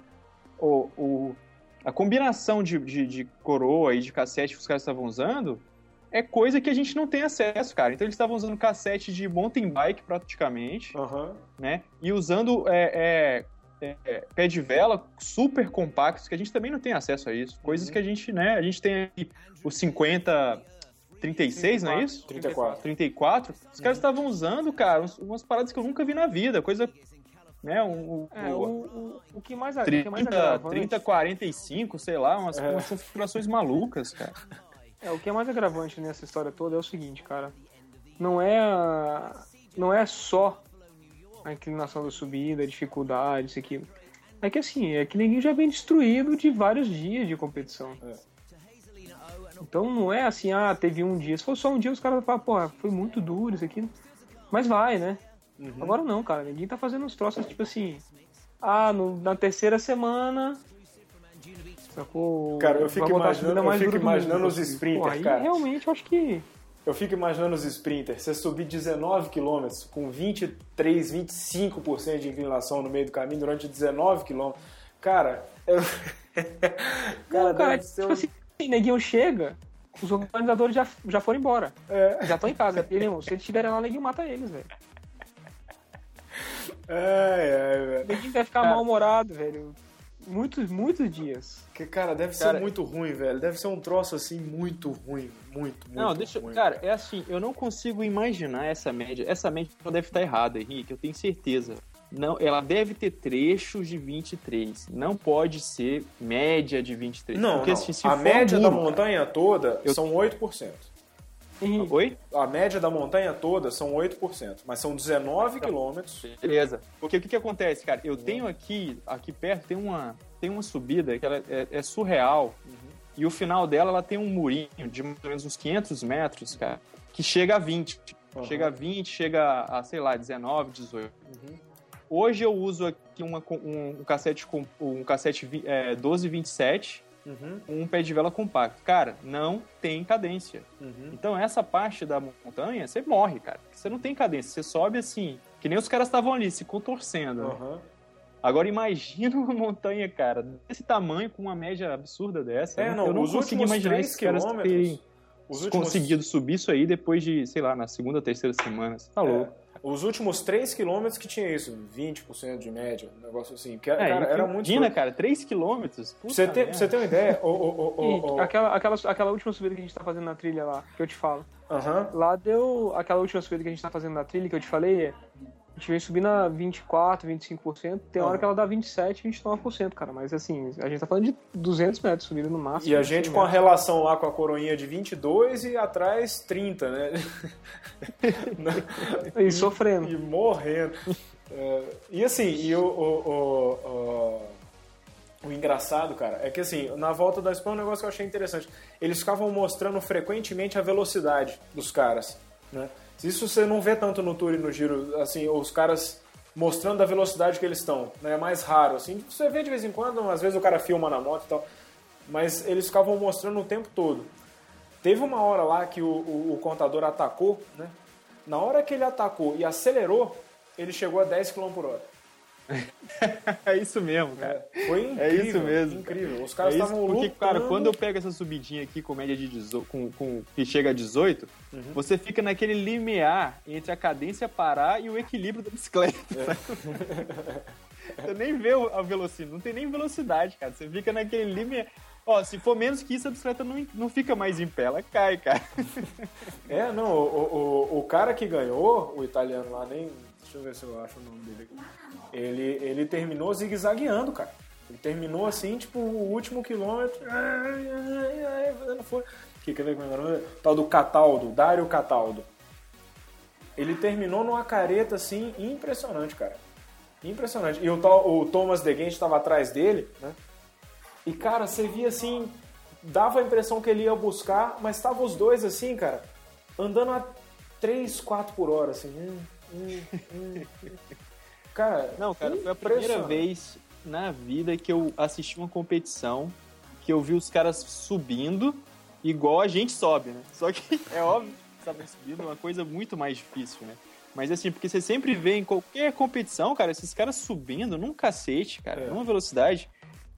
o, o, a combinação de, de, de coroa e de cassete que os caras estavam usando é coisa que a gente não tem acesso, cara. Então eles estavam usando cassete de mountain bike praticamente, Aham. né? E usando é, é, é, pé de vela super compactos, que a gente também não tem acesso a isso. Coisas Uhum. que a gente, né? A gente tem aí o 50, 36, não é isso? 34. 34. Os caras estavam usando, cara, umas paradas que eu nunca vi na vida. Coisa, né? Um, É, o, o, o que mais, o que 30, é mais agravante... 30, 45, sei lá, umas, É. umas configurações malucas, cara. É, o que é mais agravante nessa história toda é o seguinte, cara. Não é a... não é só a inclinação da subida, a dificuldade, isso aqui. É que assim, é que ninguém já vem destruído de vários dias de competição. É. Então não é assim, ah, teve um dia. Se for só um dia, os caras vão falar, porra, foi muito duro isso aqui. Mas vai, né? Uhum. Agora não, cara. Ninguém tá fazendo uns troços tipo assim. Ah, no- na terceira semana. Sacou? Cara, eu fico imaginando- eu mais fico imaginando mundo, os assim. sprinters, Pô, aí cara. realmente eu acho que. Eu fico imaginando os sprinters, você subir 19 km com 23, 25% de inclinação no meio do caminho durante 19 km. Cara, eu... cara, não, cara, deve ser tipo um... assim, neguinho chega, os organizadores já, já foram embora. É, Já estão em casa. Ele, irmão, se eles estiverem lá, neguinho mata eles, velho. O velho. neguinho vai ficar mal-humorado, velho. Muitos, muitos dias. Que, cara, deve ser Cara, muito ruim, velho. Deve ser um troço assim muito ruim, muito, muito Não, deixa. ruim. Cara, é assim, eu não consigo imaginar essa média. Essa média deve estar errada, Henrique, eu tenho certeza. Não, ela deve ter trechos de 23. Não pode ser média de 23. Não, porque não. se, se a média da muro, montanha toda Eu- são 8%. Henrique, Oi? A média da montanha toda são 8%, mas são 19 quilômetros. Beleza. Porque o que, que acontece, cara? Eu tenho aqui, aqui perto, tem uma. tem uma subida que ela é, é surreal. E o final dela, ela tem um murinho de mais ou menos uns 500 metros, cara, que chega a 20. Uhum. Chega a 20, chega a, sei lá, 19, 18. Uhum. Hoje eu uso aqui uma, um, um cassete com um cassete é, 1227, Uhum. um pé de vela compacto. Cara, não tem cadência. Uhum. Então essa parte da montanha, você morre, cara. Você não tem cadência, você sobe assim, que nem os caras estavam ali se contorcendo. né? Uhum. Agora imagina uma montanha, cara, desse tamanho com uma média absurda dessa. É, Eu não, não os consegui imaginar 3 esses caras terem os últimos, conseguido subir isso aí depois de, sei lá, na segunda, terceira semana. Você tá louco. Os últimos 3 quilômetros que tinha isso, 20% de média, um negócio assim. Que, É, cara, era muito imagina, cara, 3 quilômetros. Pra você, ter, pra você ter uma ideia, o, o, o, aquela, aquela, aquela última subida que a gente tá fazendo na trilha lá, que eu te falo. Aham. Lá deu. Aquela última subida que a gente tá fazendo na trilha, que eu te falei, é. A gente vem subindo a 24, 25%. Tem hora Aham. que ela dá 27, 29%, cara. Mas assim, a gente tá falando de 200 metros subida no máximo. E a assim, gente né? com a relação lá com a coroinha de 22 e atrás 30, né? E sofrendo. e morrendo. É, e assim, e o, o, o, o, o engraçado, cara, é que assim, na volta da Espanha, um negócio que eu achei interessante. Eles ficavam mostrando frequentemente a velocidade dos caras, né? Isso você não vê tanto no Tour e no Giro, assim, os caras mostrando a velocidade que eles estão, né? É mais raro, assim. Você vê de vez em quando, às vezes o cara filma na moto e tal, mas eles ficavam mostrando o tempo todo. Teve uma hora lá que o, o- o contador atacou, né? Na hora que ele atacou e acelerou, ele chegou a 10 km por hora. É isso mesmo, cara. Foi incrível. É isso mesmo. Incrível. Os É caras isso estavam porque, lutando. cara, quando eu pego essa subidinha aqui com média de 18, com, com, que chega a 18, Uhum. você fica naquele limiar entre a cadência parar e o equilíbrio da bicicleta. você nem vê o- a velocidade, não tem nem velocidade, cara. Você fica naquele limiar. Ó, se for menos que isso, a bicicleta não, não fica mais em pé, ela cai, cara. É, não, o, o- o cara que ganhou, o italiano lá, nem. Deixa eu ver se eu acho o nome dele aqui. Ele, ele terminou zigue-zagueando, cara. Ele terminou assim, tipo, o último quilômetro. Ai, ai, ai, fazendo. Que, quer como é o nome? Tal do Cataldo, Dário Cataldo. Ele terminou numa careta assim, impressionante, cara. Impressionante. E o, o Thomas De Gent estava atrás dele, né? E, cara, você via assim, dava a impressão que ele ia buscar, mas estavam os dois assim, cara, andando a 3, 4 por hora, assim. Hum. Cara, Não, cara, foi a primeira vez na vida que eu assisti uma competição que eu vi os caras subindo igual a gente sobe, né? Só que é óbvio que estavam subindo é uma coisa muito mais difícil, né? Mas assim, porque você sempre vê em qualquer competição, cara, esses caras subindo num cacete, cara, É. numa velocidade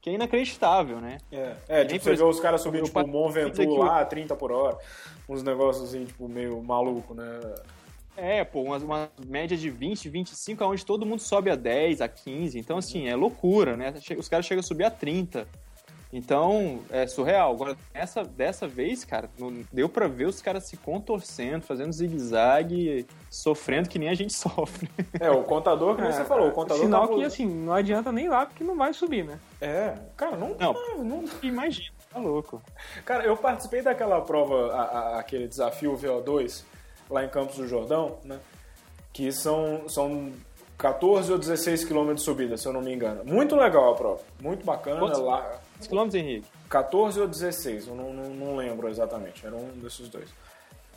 que é inacreditável, né? É, é Nem tipo, você vê os caras subindo, tipo, o Mont Ventoux lá, a 30 por hora. Uns negócios assim, tipo, meio maluco, né? É, pô, uma, uma média de 20, 25, onde todo mundo sobe a 10, a 15. Então, assim, é loucura, né? Os caras chegam a subir a 30. Então, é surreal. Agora, essa, dessa vez, cara, não- deu pra ver os caras se contorcendo, fazendo zigue-zague, sofrendo que nem a gente sofre. É, o contador, que nem você falou, o contador Sinal tava- que, assim, não adianta nem lá, porque não vai subir, né? É, cara, não, Não. não, não Imagina, tá louco. Cara, eu participei daquela prova, a- a- aquele desafio VO2, lá em Campos do Jordão, né? Que são, são 14 ou 16 quilômetros de subida, se eu não me engano. Muito legal a prova, muito bacana. Quantos? Lá, quilômetros, Henrique? 14 ou 16, eu não, não, não lembro exatamente, era um desses dois.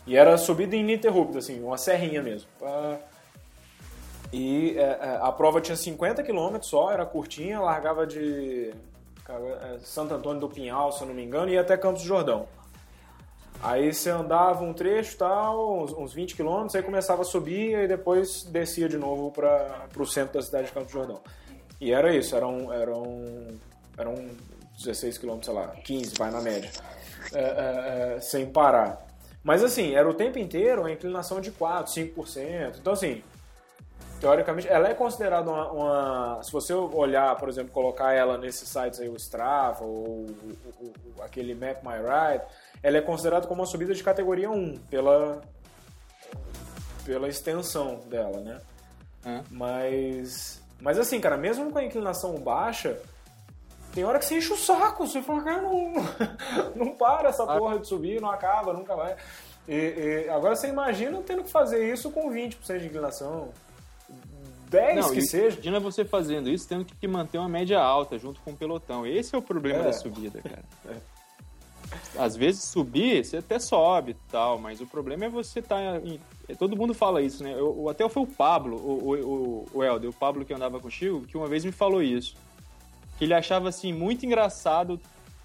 E era subida ininterrupta, assim, uma serrinha mesmo. Ah, E é, é, a prova tinha 50 quilômetros só, era curtinha, largava de é, Santo Antônio do Pinhal, se eu não me engano, e ia até Campos do Jordão. Aí você andava um trecho tal, uns, uns 20 quilômetros, aí começava a subir e depois descia de novo para o centro da cidade de Campos do Jordão. E era isso, eram, eram, eram 16 quilômetros, sei lá, 15, vai na média, é, é, é, sem parar. Mas assim, era o tempo inteiro a inclinação de 4, 5%. Então assim, teoricamente, ela é considerada uma, uma- Se você olhar, por exemplo, colocar ela nesses sites aí, o Strava ou o- o- o- aquele Map My Ride, ela é considerada como uma subida de categoria 1, pela, pela extensão dela, né? É. Mas. Mas assim, cara, mesmo com a inclinação baixa, tem hora que você enche o saco. Você fala, cara, não, não para essa porra de subir, não acaba, nunca vai. E, e agora você imagina tendo que fazer isso com 20% de inclinação, 10 Não, que e seja. Imagina você fazendo isso, tendo que manter uma média alta junto com o pelotão. Esse é o problema É. da subida, cara. Às vezes subir, você até sobe e tal, mas o problema é você estar. em... Todo mundo fala isso, né? Eu, até foi o Pablo, o, o, o, Helder, o Pablo que andava contigo, que uma vez me falou isso. Que ele achava assim muito engraçado.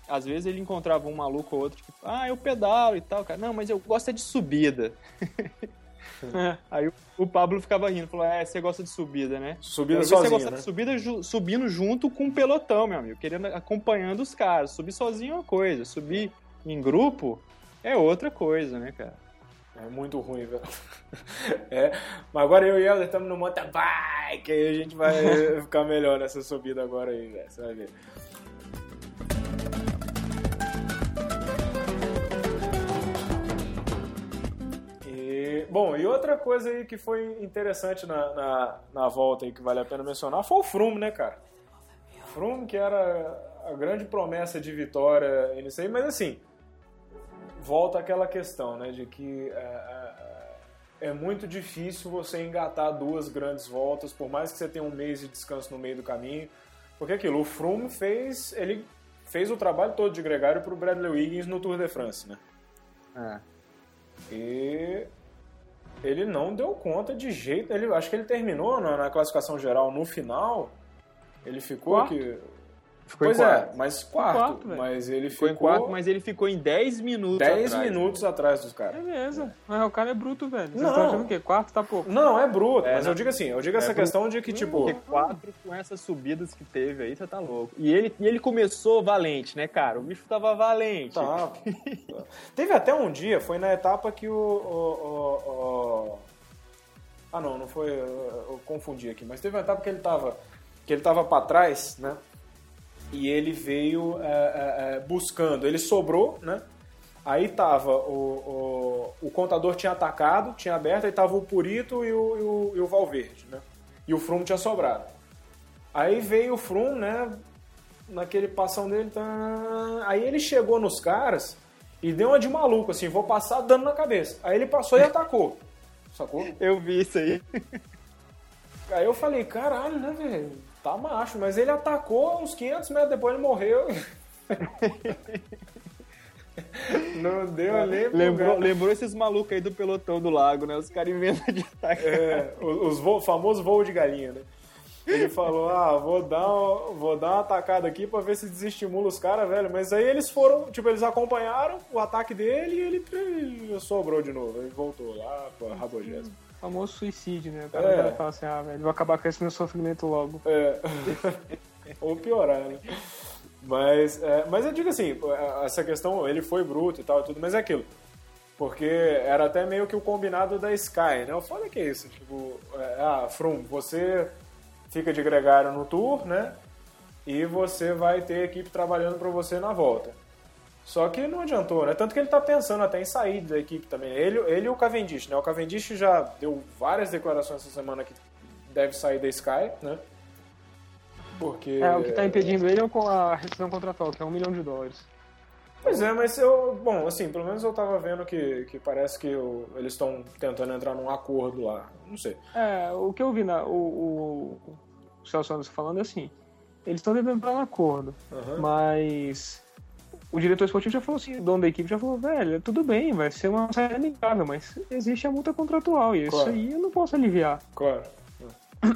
Às vezes ele encontrava um maluco ou outro, tipo, ah, eu pedalo e tal, cara. Não, mas eu gosto é de subida. É. Aí o, Pablo ficava rindo, falou, é, você gosta de subida, né? Subida ver você sozinho, gosta né? de subida ju- subindo junto com o pelotão, meu amigo, querendo acompanhando os caras. Subir sozinho é uma coisa, subir em grupo é outra coisa, né, cara? É muito ruim, velho. É, mas agora eu e ela estamos no mountain bike, aí a gente vai ficar melhor nessa subida agora aí, velho. Você vai ver. Bom, e outra coisa aí que foi interessante na, na, na volta aí que vale a pena mencionar foi o Froome, né, cara? O Froome que era a grande promessa de vitória nisso aí, mas assim, volta aquela questão, né, de que é, é, é muito difícil você engatar duas grandes voltas, por mais que você tenha um mês de descanso no meio do caminho, porque aquilo, o Froome fez, ele fez o trabalho todo de gregário para o Bradley Wiggins no Tour de France, né? É. E ele não deu conta de jeito, ele acho que ele terminou na, na classificação geral no final, ele ficou Quarto. que Ficou pois em quarto. é, mas quarto, quarto, mas ele Ficou ficou, em quarto, mas ele ficou em 10 minutos 10 atrás. minutos atrás dos É caras. mesmo. Mas o cara é bruto, velho. Vocês Não. estão achando o quê? Quarto tá pouco. Não, é bruto, É, mas não. eu digo assim, eu digo essa bruto. questão de que, tipo, Porque quatro com essas subidas que teve aí, você tá louco. E ele, e ele começou valente, né, cara? O bicho tava valente. Tá. Teve até um dia, foi na etapa que o. o- o- o- Ah não, não foi. Eu, eu confundi aqui, mas teve uma etapa que ele tava. Que ele tava pra trás, né? E ele veio é, é, é, buscando. Ele sobrou, né? Aí tava o, o, o contador tinha atacado, tinha aberto, aí tava o Purito e o, e o, e o Valverde, né? E o Froome tinha sobrado. Aí veio o Froome, né? Naquele passão dele, tá... aí ele chegou nos caras e deu uma de maluco, assim, vou passar dando na cabeça. Aí ele passou e atacou, sacou? Eu vi isso aí. Aí eu falei, caralho, né, velho? Tá macho, mas ele atacou uns 500 metros depois ele morreu. Não deu nem pro Lembrou, lembrou esses malucos aí do pelotão do lago, né? Os caras inventam de ataque. É, os voo, famosos voo de galinha, né? Ele falou, ah, vou dar, um- vou dar uma atacada aqui pra ver se desestimula os caras, velho. Mas aí eles foram, tipo, eles acompanharam o ataque dele e ele eh, sobrou de novo. Ele voltou lá pra Rabogésimo. Famoso suicídio, né? O cara, É. o fala assim, ah, velho, vou acabar com esse meu sofrimento logo. É. Ou piorar, né? Mas, é, mas eu digo assim, essa questão, ele foi bruto e tal, tudo, mas é aquilo. Porque era até meio que o combinado da Sky, né? Eu falei que é isso, tipo, é, ah, Frum, você fica de gregário no tour, né? E você vai ter equipe trabalhando para você na volta. Só que não adiantou, né? Tanto que ele tá pensando até em sair da equipe também. Ele, ele e o Cavendish, né? O Cavendish já deu várias declarações essa semana que deve sair da Sky, né? Porque... É, o que tá impedindo ele é com a rescisão contratual, que é um milhão de dólares. Pois é, mas eu... Bom, assim, pelo menos eu tava vendo que, que parece que o- eles estão tentando entrar num acordo lá. Não sei. É, o que eu vi na, o, o, o Celso Anderson falando é assim, eles estão tentando entrar no acordo, Aham. mas o diretor esportivo já falou assim, o dono da equipe já falou, velho, tudo bem, vai ser uma saída amigável, mas existe a multa contratual e isso Claro. aí eu não posso aliviar. Claro.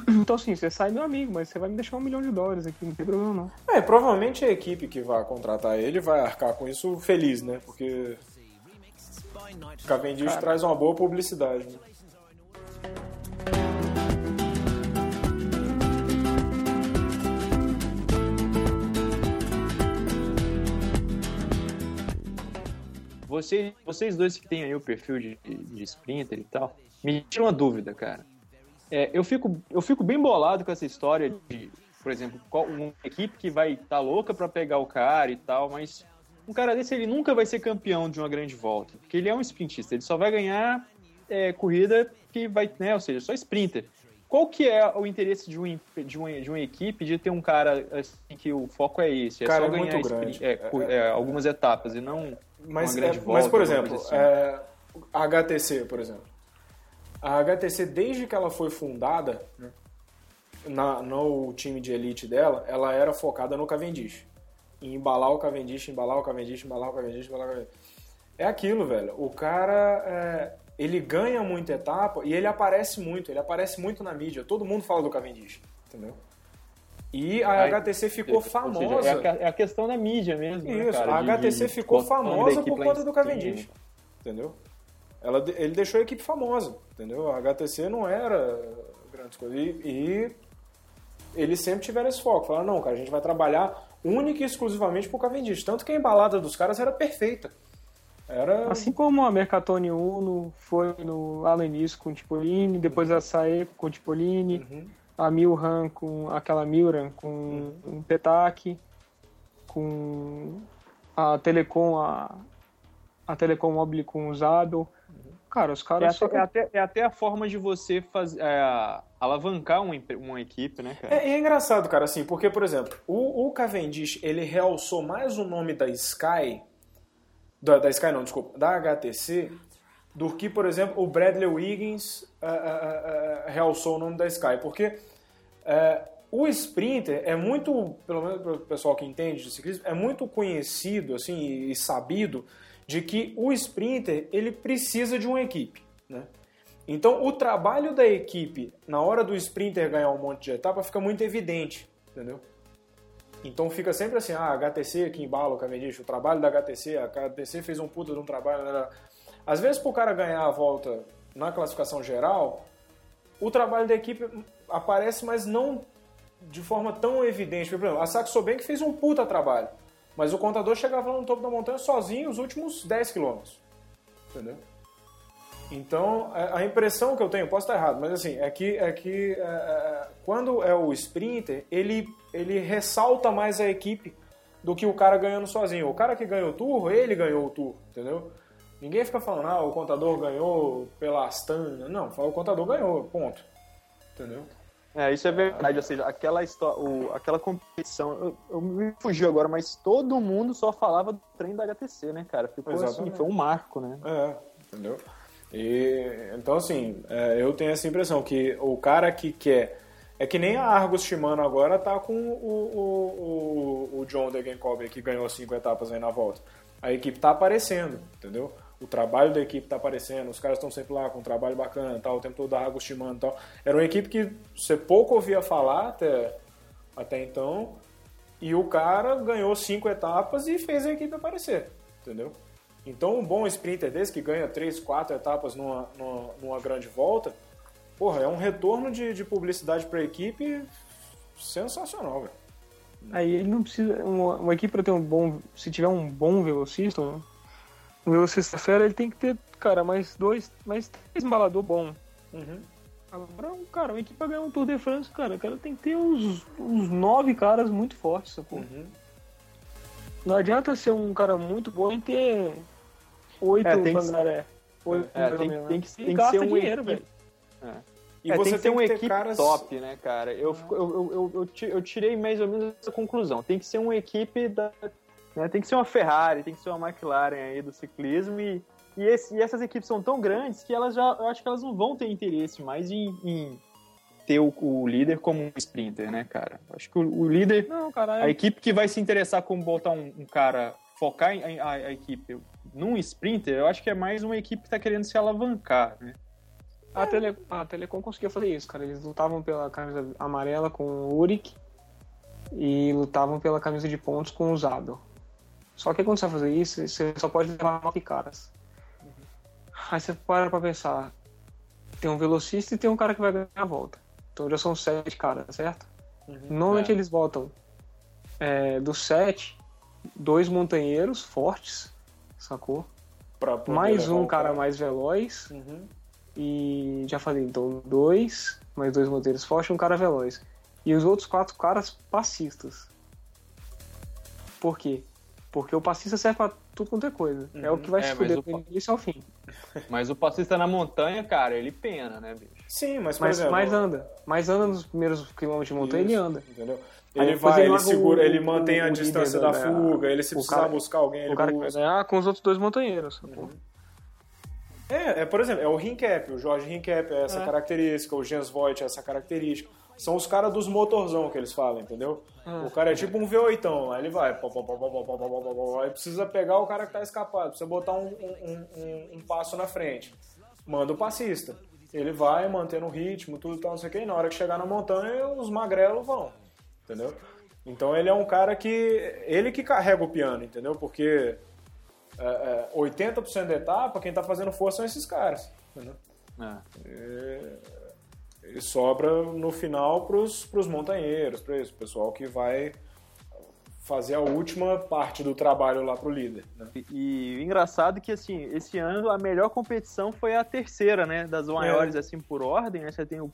Então assim, você sai meu amigo, mas você vai me deixar um milhão de dólares aqui, não tem problema não. É, provavelmente a equipe que vai contratar ele vai arcar com isso feliz, né? Porque Cavendish traz uma boa publicidade, né? Vocês, vocês dois que têm aí o perfil de, de sprinter e tal, me tira uma dúvida, cara. É, eu, fico, eu fico bem bolado com essa história de, por exemplo, qual- uma equipe que vai estar tá louca pra pegar o cara e tal, mas um cara desse ele nunca vai ser campeão de uma grande volta, porque ele é um sprintista, ele só vai ganhar é, corrida que vai, né, ou seja, só sprinter. Qual que é o interesse de, um, de, uma, de uma equipe de ter um cara assim que o foco é esse? É Cara, só é muito ganhar grande. sprint- é, é, algumas etapas e não Mas, é, volta. mas por exemplo, assim. é, a HTC, por exemplo. A HTC, desde que ela foi fundada, né, na, no time de elite dela, ela era focada no Cavendish. Em embalar o Cavendish, embalar o Cavendish, embalar o Cavendish, embalar o Cavendish. É aquilo, velho. O cara, é, ele ganha muita etapa e ele aparece muito. Ele aparece muito na mídia. Todo mundo fala do Cavendish, entendeu? E a Aí, HTC ficou Ou seja, famosa. é, a, é a questão da mídia mesmo. né, Isso, cara, a de- HTC de ficou a famosa por conta do. Cavendish. Entendeu? Ela, ele deixou a equipe famosa, entendeu? A HTC não era grandes coisas. E, e eles sempre tiveram esse foco. Falaram, não, cara, a gente vai trabalhar única e exclusivamente pro Cavendish. Tanto que a embalada dos caras era perfeita. Era... Assim como a Mercatone Uno foi no lá no início com o Tipolini, depois a Saeco com o Tipolini, Uhum. A Milram com aquela Milram com o Petac, com a Telecom, a, a Telecom Mobile com o Zabel. Cara, os É caras só até, é, até, é até a forma de você fazer, é, alavancar uma, uma equipe, né, cara? É, e é engraçado, cara, assim, porque, por exemplo, o, o Cavendish, ele realçou mais o nome da Sky, da, da Sky não, desculpa, da HTC, do que, por exemplo, o Bradley Wiggins ah, ah, ah, realçou o nome da Sky, porque eh, o Sprinter é muito, pelo menos para o pessoal que entende de ciclismo, é muito conhecido, assim, e, sabido de que o Sprinter, ele precisa de uma equipe, né? Então, o trabalho da equipe na hora do sprinter ganhar um monte de etapa fica muito evidente, entendeu? Então fica sempre assim, ah, HTC que embala o Cavendish, o trabalho da HTC, a HTC fez um puta de um trabalho. Às vezes, pro cara ganhar a volta na classificação geral, o trabalho da equipe aparece, mas não de forma tão evidente. Por exemplo, a Saxo Bank fez um puta trabalho, mas o contador chegava lá no topo da montanha sozinho os últimos 10 quilômetros, entendeu? Então, a a impressão que eu tenho, posso estar errado, mas assim, é que, é que é, é, quando é o sprinter, ele, ele ressalta mais a equipe do que o cara ganhando sozinho. O cara que ganhou o tour, ele ganhou o tour, entendeu? Ninguém fica falando, ah, o contador ganhou pela Astana. Não, fala, o contador ganhou, ponto. Entendeu? É, isso é verdade, ou seja, aquela, o- aquela competição, eu, eu me fugi agora, mas todo mundo só falava do trem da HTC, né, cara? Ficou assim, Exatamente. foi um marco, né? É, entendeu? E, então, assim, é, eu tenho essa impressão que o cara que quer. É que nem a Argos Shimano agora tá com o, o, o, o John Degenkolb que ganhou cinco etapas aí na volta. A equipe tá aparecendo, entendeu? O trabalho da equipe tá aparecendo, os caras estão sempre lá com um trabalho bacana, tal, o tempo todo da Argos Shimano e tal. Era uma equipe que você pouco ouvia falar até, até então, e o cara ganhou cinco etapas e fez a equipe aparecer, entendeu? Então, um bom sprinter desse, que ganha três, quatro etapas numa, numa, numa grande volta, porra, é um retorno de, de publicidade para a equipe sensacional, velho. Aí ele não precisa. Uma, uma equipe pra ter um bom. Se tiver um bom velocista, velocista fera, ele tem que ter, cara, mais dois, mais três embalador bom. Uhum. Agora, um, cara, uma equipe pra ganhar um Tour de France, cara, o cara tem que ter uns, uns nove caras muito fortes, sacou? Uhum. Não adianta ser um cara muito bom e ter oito É, tem. Oito É, tem- Pangaré. tem que- tem ser um dinheiro, velho. E É, você tem que ser uma equipe caras- top, né, cara? Eu, fico- eu, eu, eu tirei mais ou menos essa conclusão. Tem que ser uma equipe da. Né, tem que ser uma Ferrari, tem que ser uma McLaren aí do ciclismo e, e, esse- e essas equipes são tão grandes que elas já. Eu acho que elas não vão ter interesse mais em, em ter o, o líder como um sprinter, né, cara? Acho que o, o líder. Não, cara, A equipe que vai se interessar como botar um, um cara, focar em, a, a equipe num sprinter, eu acho que é mais uma equipe que tá querendo se alavancar, né? A, Tele, a Telecom conseguia fazer isso, cara. Eles lutavam pela camisa amarela com o Uric e lutavam pela camisa de pontos com o Zabel. Só que quando você vai fazer isso, você só pode levar nove caras. Aí você para pra pensar. Tem um velocista e tem um cara que vai ganhar a volta. Então já são sete caras, certo? Normalmente É. eles botam é, dos sete, dois montanheiros fortes, sacou? Mais um o cara mais veloz Uhum. e já falei, então dois, mais dois monteiros fortes e um cara veloz. E os outros quatro caras passistas. Por quê? Porque o passista serve pra tudo quanto é coisa. É o que vai É, se mas fuder o do início ao fim. Mas o passista na montanha, cara, ele pena, né, bicho? Sim, mas por Mas exemplo... mais anda. Mais anda nos primeiros quilômetros de montanha, ele Isso, anda. Entendeu? Ele vai, ele ele segura, o- ele o- mantém a o distância líder da da- fuga, ele se o precisar cara- buscar alguém, ele O cara que vai busca. ganhar com os outros dois montanheiros. sacou? É, é, por exemplo, é o Rincap, o Jorge Rincap é essa É. característica, o Jens Voigt é essa característica. São os caras dos motorzão que eles falam, entendeu? O cara é tipo um V8, aí ele vai, pó, pó, pó, pó, pó, pó, pó, pó, pó, pó, aí precisa pegar o cara que tá escapado, precisa botar um, um, um- um passo na frente. Manda o passista. Ele vai mantendo o ritmo, tudo e tal, não sei o que, e na hora que chegar na montanha, os magrelos vão, entendeu? Então ele é um cara que, ele que carrega o piano, entendeu? Porque é, é, 80% da etapa, quem tá fazendo força são esses caras, entendeu? E sobra no final pros, pros montanheiros, para esse pessoal que vai fazer a última parte do trabalho lá pro líder. Né? E, e o engraçado é que, assim, esse ano a melhor competição foi a terceira, né? Das maiores, assim, por ordem, né? Você tem o,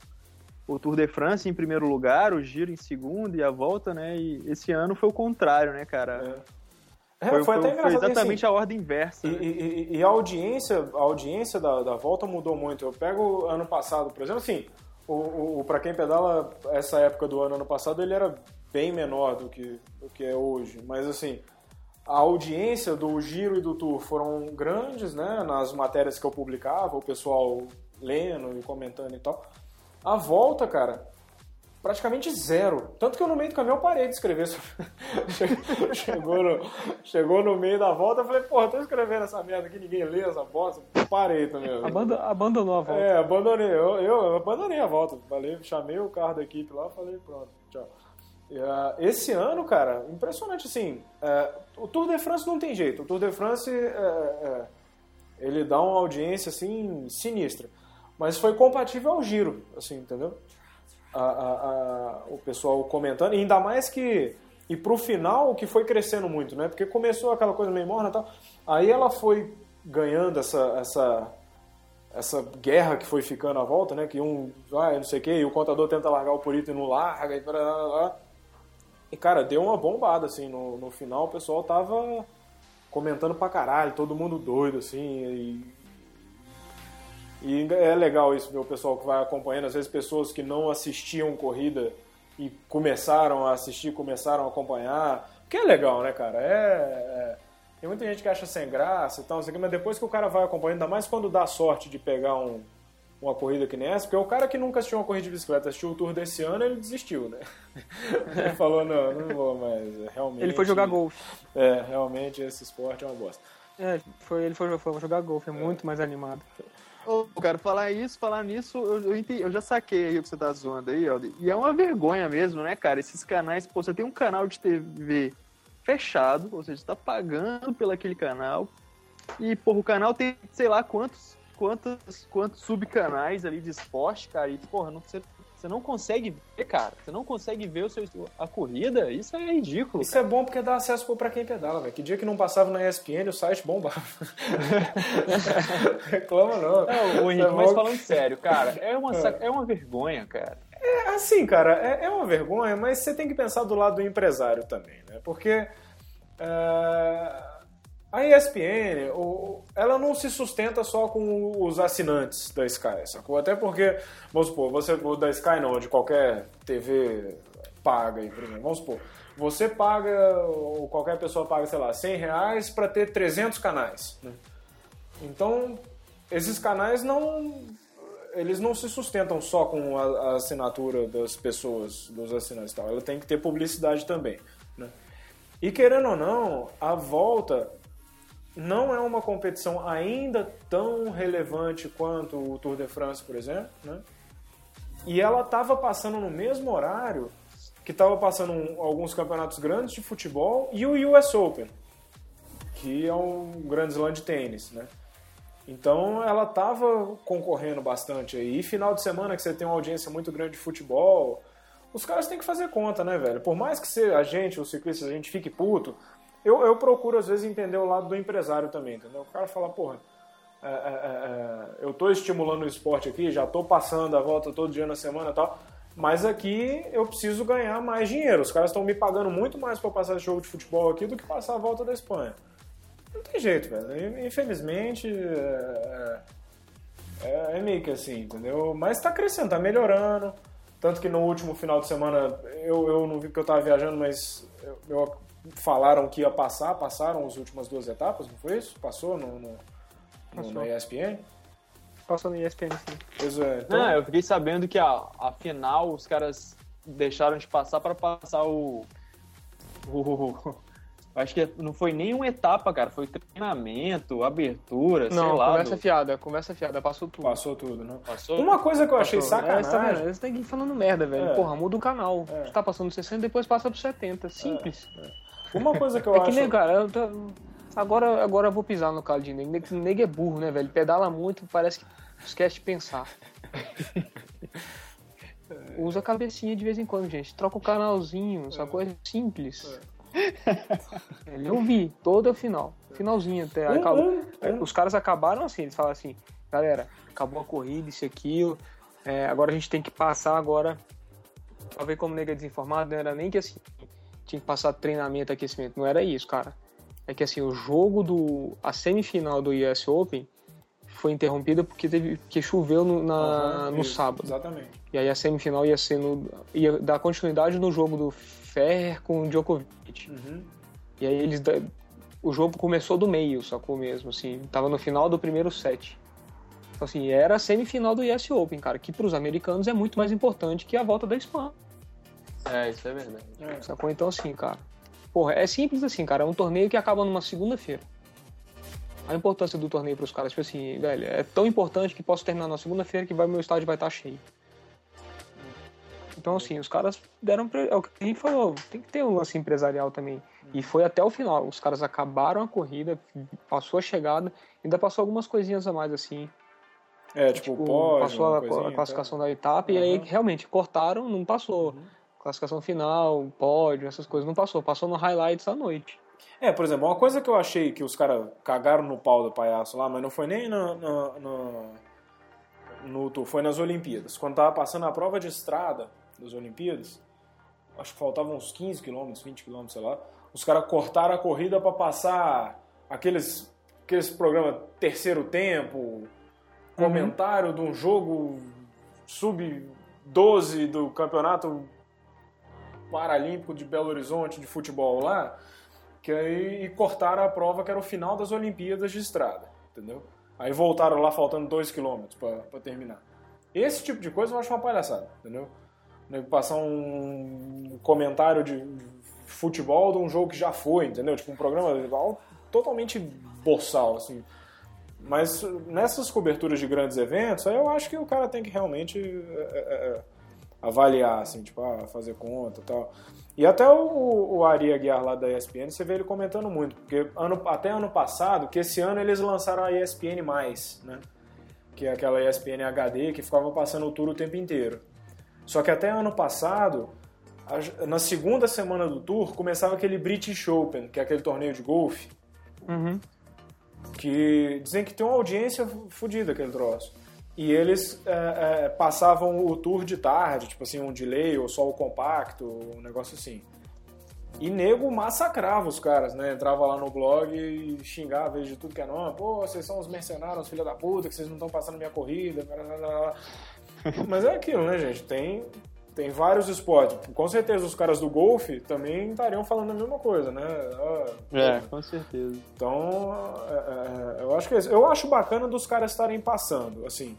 o Tour de France em primeiro lugar, o Giro em segundo e a volta, né? E esse ano foi o contrário, né, cara? É, Foi, foi, até foi- foi engraçado. assim, exatamente a ordem inversa. E, né? e- e a audiência, a audiência da, da volta mudou muito. Eu pego ano passado, por exemplo, assim, o, o, para quem pedala essa época do ano, ano passado, ele era bem menor do que, do que é hoje. Mas assim, a audiência do Giro e do Tour foram grandes, né? Nas matérias que eu publicava, o pessoal lendo e comentando e tal. A volta, cara, praticamente zero. Tanto que eu no meio do caminho eu parei de escrever. Che- chegou, no, chegou no meio da volta, eu falei, porra, tô escrevendo essa merda aqui, ninguém lê essa bosta. Parei também. Abanda- abandonou a volta. É, abandonei. Eu, eu abandonei a volta. Falei, chamei o carro da equipe lá, falei, pronto, tchau. Ah, esse ano, cara, impressionante assim. é, o Tour de France não tem jeito. O Tour de France é, é, ele dá uma audiência assim sinistra. Mas foi compatível ao giro, assim, entendeu? A- a- o pessoal comentando, e ainda mais que. E pro final, que foi crescendo muito, né? Porque começou aquela coisa meio morna e tal. Aí ela foi ganhando essa, essa, essa guerra que foi ficando à volta, né? Que um vai, não sei o quê, e o contador tenta largar o Purito e não larga, e, blá, blá, blá. e cara, deu uma bombada, assim, no, no final o pessoal tava comentando pra caralho, todo mundo doido, assim, e, e é legal isso, ver o pessoal que vai acompanhando, às vezes pessoas que não assistiam corrida e começaram a assistir, começaram a acompanhar, que é legal, né, cara? É, é- Tem muita gente que acha sem graça e tal, mas depois que o cara vai acompanhando, ainda mais quando dá sorte de pegar um- uma corrida que nem essa, porque o cara que nunca assistiu uma corrida de bicicleta, assistiu o Tour desse ano, ele desistiu, né? ele falou, não, não vou mais, é, realmente... Ele foi jogar golfe. É, realmente esse esporte é uma bosta. É, foi, ele foi, foi jogar golfe, é muito mais animado. Ô, cara, falar isso, falar nisso, eu, eu, entendi- eu já saquei aí o que você tá zoando aí, Aldi. E é uma vergonha mesmo, né, cara? Esses canais, pô, você tem um canal de TV fechado, ou seja, você tá pagando pelo aquele canal. E, porra, o canal tem, sei lá, quantos, quantos, quantos subcanais ali de esporte, cara. E, porra, não, você, você não consegue ver, cara. Você não consegue ver o seu, a corrida. Isso é ridículo. Isso é bom porque dá acesso pra quem pedala, velho. Que dia que não passava na ESPN, o site bombava. Reclama não. Não, É Henrique, mas bom- falando sério, cara, é uma, sac- é uma vergonha, cara. É, assim, cara, é, é uma vergonha, mas você tem que pensar do lado do empresário também, né? Porque é, a ESPN, o- ela não se sustenta só com os assinantes da Sky, sacou? Até porque, vamos supor, você, da Sky não, de qualquer TV paga aí, por exemplo, vamos supor, você paga, ou qualquer pessoa paga, sei lá, 100 reais pra ter 300 canais, né? Então, esses canais não eles não se sustentam só com a, a assinatura das pessoas, dos assinantes e tal. Ela tem que ter publicidade também. Né? E querendo ou não, a volta não é uma competição ainda tão relevante quanto o Tour de France, por exemplo. Né? E ela estava passando no mesmo horário que estava passando alguns campeonatos grandes de futebol e o US Open, que é um grande slam de tênis, né? Então ela estava concorrendo bastante aí. E final de semana que você tem uma audiência muito grande de futebol, os caras têm que fazer conta, né, velho? Por mais que se a gente, os ciclistas, a gente fique puto, eu, eu procuro às vezes entender o lado do empresário também, entendeu? O cara fala, porra, é, é, é, eu tô estimulando o esporte aqui, já tô passando a volta todo dia na semana e tal, mas aqui eu preciso ganhar mais dinheiro. Os caras estão me pagando muito mais para passar jogo de futebol aqui do que passar a volta da Espanha. Não tem jeito, velho. Infelizmente, é, é, é meio que assim, entendeu? Mas tá crescendo, tá melhorando. Tanto que no último final de semana, eu, eu não vi porque eu tava viajando, mas eu, eu- falaram que ia passar, passaram as últimas duas etapas, não foi isso? Passou no, no, no- Passou. na ESPN? Passou no ESPN, sim. Pois é. Então, Não, eu fiquei sabendo que a, a final os caras deixaram de passar pra passar o. o acho que não foi nem uma etapa, cara. Foi treinamento, abertura, sei Não, lá. conversa do- fiada, conversa fiada, passou tudo. Passou tudo, né? Passou? Uma coisa que eu achei Passou. É, você tá sacanagem. vendo? Você tá aqui falando merda, velho. É. Porra, muda o canal. É. Você tá passando 60, depois passa pro 70. Simples. Uma coisa que eu É, que acho. nem, cara, eu tô- agora, agora eu vou pisar no calo de nego. Nego- é burro, né, velho? Pedala muito, parece que esquece de pensar. Usa a cabecinha de vez em quando, gente. Troca o canalzinho, essa coisa simples. Eu vi toda a final. Finalzinho até. Acabou. É, Os caras acabaram assim, eles falaram assim, galera, acabou a corrida, isso e aquilo. é, agora a gente tem que passar agora. Pra ver como nega é desinformado, não era nem que assim, tinha que passar treinamento, aquecimento. Não era isso, cara. É que assim, o jogo do. A semifinal do US Open foi interrompida porque teve. porque choveu no, na, Aham, no isso, sábado. Exatamente. E aí a semifinal ia ser no. ia dar continuidade no jogo do Ferrer com o Djokovic. Uhum. E aí eles. O jogo começou do meio, sacou mesmo, assim. Tava no final do primeiro set. Então, assim, era a semifinal do US Open, cara, que pros americanos é muito mais importante que a volta da Espanha. É, isso é verdade. Sacou? Então, assim, cara. Porra, é simples assim, cara. É um torneio que acaba numa segunda-feira. A importância do torneio pros caras, tipo assim, velho, é tão importante que posso terminar na segunda-feira que vai, meu estádio vai estar cheio. Então, assim, os caras deram. Pre... É o que a gente falou, tem que ter um lance empresarial também. E foi até o final. Os caras acabaram a corrida, passou a chegada, ainda passou algumas coisinhas a mais, assim. É, tipo, Tipo, pode. passou a, a classificação da etapa e aí realmente cortaram, não passou. Classificação final, pódio, essas coisas não passou. Passou no highlights da noite. É, por exemplo, uma coisa que eu achei que os caras cagaram no pau do palhaço lá, mas não foi nem na, na- na- no foi nas Olimpíadas. Quando tava passando a prova de estrada das Olimpíadas, acho que faltavam uns 15 quilômetros, 20 quilômetros, sei lá, os caras cortaram a corrida para passar aqueles, aqueles programas terceiro tempo, comentário de um jogo sub-12 do campeonato paralímpico de Belo Horizonte de futebol lá, que aí e cortaram a prova que era o final das Olimpíadas de estrada, entendeu? Aí voltaram lá faltando 2 km para terminar. Esse tipo de coisa eu acho uma palhaçada, entendeu? Né, Passar um comentário de futebol de um jogo que já foi, entendeu? Tipo um programa totalmente boçal, assim. Mas nessas coberturas de grandes eventos, aí eu acho que o cara tem que realmente é, é, é, avaliar, assim, tipo, ah, fazer conta e tal. E até o, o Ari Aguiar lá da ESPN, você vê ele comentando muito, porque ano, até ano passado, que esse ano eles lançaram a ESPN+, né? Que é aquela ESPN HD que ficava passando o tour o tempo inteiro. Só que até ano passado, na segunda semana do tour, começava aquele British Open, que é aquele torneio de golfe, Uhum. que dizem que tem uma audiência fodida aquele troço. E eles é, é, passavam o tour de tarde, tipo assim, um delay ou só o compacto, um negócio assim. E nego massacrava os caras, né? Entrava lá no blog e xingava de tudo que é nome. Pô, vocês são os mercenários, os filha da puta, que vocês não estão passando minha corrida. Mas é aquilo, né, gente? Tem, tem vários esportes. Com certeza os caras do golfe também estariam falando a mesma coisa, né? Ah, É, pô, com certeza. então, é, é, eu acho que é isso. eu acho bacana dos caras estarem passando, assim.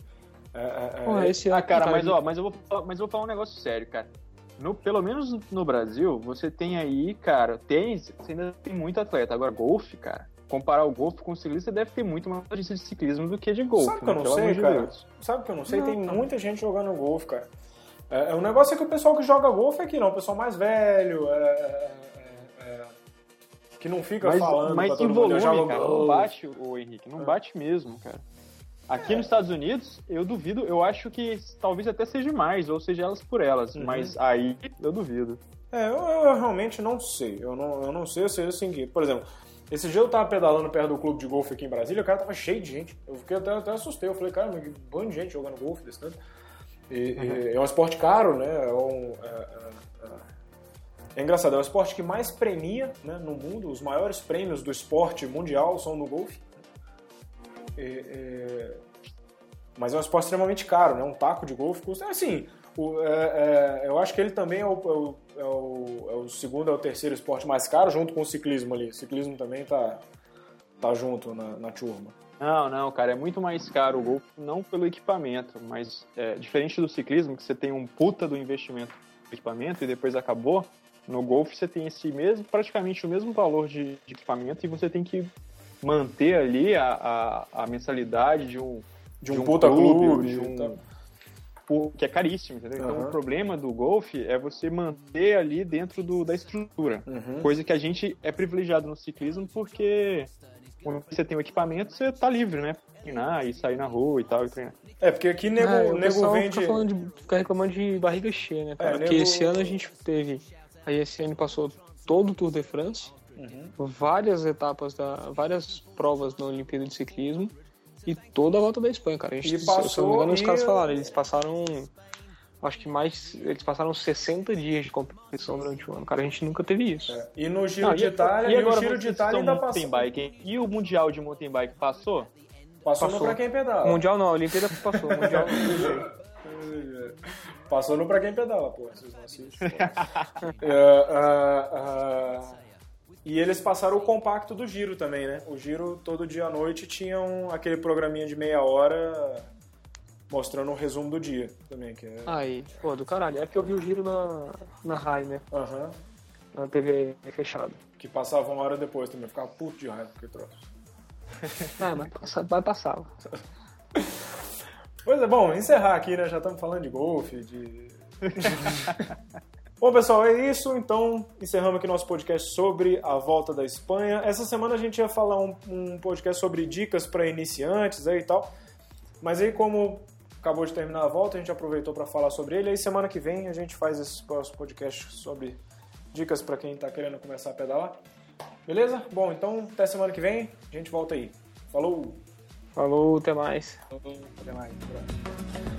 É, é, é, Porra, esse Ah, cara, mas ó, mas eu vou, falar- mas eu vou falar um negócio sério, cara. No, pelo menos no Brasil, você tem aí, cara, tênis, você ainda tem muito atleta. Agora, golfe, cara, comparar o golfe com o ciclismo, você deve ter muito mais notícia de ciclismo do que de golfe. Sabe que eu né? não sei, cara? Deus. Sabe que eu não sei? Não, tem muita gente jogando golfe, cara. É, é, o negócio é que o pessoal que joga golfe é que não, o pessoal mais velho, é, é, é, é, que não fica Mas, falando mas eu volume, jogo cara, golfe. não bate, o Henrique, não É. bate mesmo, cara. Aqui nos Estados Unidos, eu duvido, eu acho que talvez até seja mais, ou seja elas por elas, Uhum. mas aí eu duvido. É, eu, eu realmente não sei. Eu não, eu não sei, eu sei assim que, por exemplo, esse dia eu tava pedalando perto do clube de golfe aqui em Brasília, o cara tava cheio de gente. Eu fiquei até, até assustei. Eu falei, cara, que bando de gente jogando golfe desse tanto. E, e é um esporte caro, né? É, um, é, é- é- é engraçado, é o esporte que mais premia né, no mundo. Os maiores prêmios do esporte mundial são no golfe. E- mas é um esporte extremamente caro, né? Um taco de golfe custa. Assim, o- é- é- eu acho que ele também é o, é o- é o- é o segundo, é o terceiro esporte mais caro, junto com o ciclismo ali. O ciclismo também tá, tá junto na, na turma. Não, não, cara, é muito mais caro o Golf, não pelo equipamento, mas é, diferente do ciclismo, que você tem um puta do investimento no equipamento e depois acabou, no Golf você tem esse mesmo, praticamente o mesmo valor de, de equipamento e você tem que manter ali a, a, a mensalidade de um, De um puta clube, de um, tá. por- que é caríssimo, entendeu? Então Aham. o problema do Golf é você manter ali dentro do, da estrutura. Uhum. Coisa que a gente é privilegiado no ciclismo porque quando você tem o equipamento, você tá livre, né? Treinar e sair na rua e tal, e treinar. É, porque aqui nego, É, o nego pessoal vende. fica, falando de, fica reclamando de barriga cheia, né, cara? É, Porque nego- esse ano a gente teve. A ESN passou todo o Tour de France, Uhum. várias etapas, da, várias provas na Olimpíada de Ciclismo e toda a volta da Espanha, cara. A gente, E se- se eu não me passou engano, os e- caras falaram, eles passaram. Acho que mais. Eles passaram 60 dias de competição durante o ano, cara. A gente nunca teve isso. É. E no Giro Não, de Itália, e, o Giro de Itália ainda passou. bike? E o Mundial de mountain bike passou? Passou, Passou. no pra quem pedala. Mundial não, a Olimpíada passou. Mundial. Passou no pra quem pedala, pô. Vocês não assistem. É, ah, ah, e eles passaram o compacto do Giro também, né? O Giro, todo dia à noite, tinha um, aquele programinha de meia hora mostrando o resumo do dia também, que é... Aí, pô, do caralho. É porque eu vi o giro na, na RAI, né? Aham. Na TV fechada. Que passava uma hora depois também. Ficava puto de raiva que troço. Ah, mas passa- vai passar. Pois é, bom, encerrar aqui, né? Já estamos falando de golfe, de. bom, pessoal, é isso. Então, encerramos aqui nosso podcast sobre a volta da Espanha. Essa semana a gente ia falar um, um podcast sobre dicas para iniciantes aí e tal. Mas aí, como acabou de terminar a volta, a gente aproveitou para falar sobre ele. Aí, semana que vem, a gente faz esse próximo podcast sobre dicas para quem está querendo começar a pedalar. Beleza? Bom, então, até semana que vem. A gente volta aí. Falou! Falou, até mais. Até mais.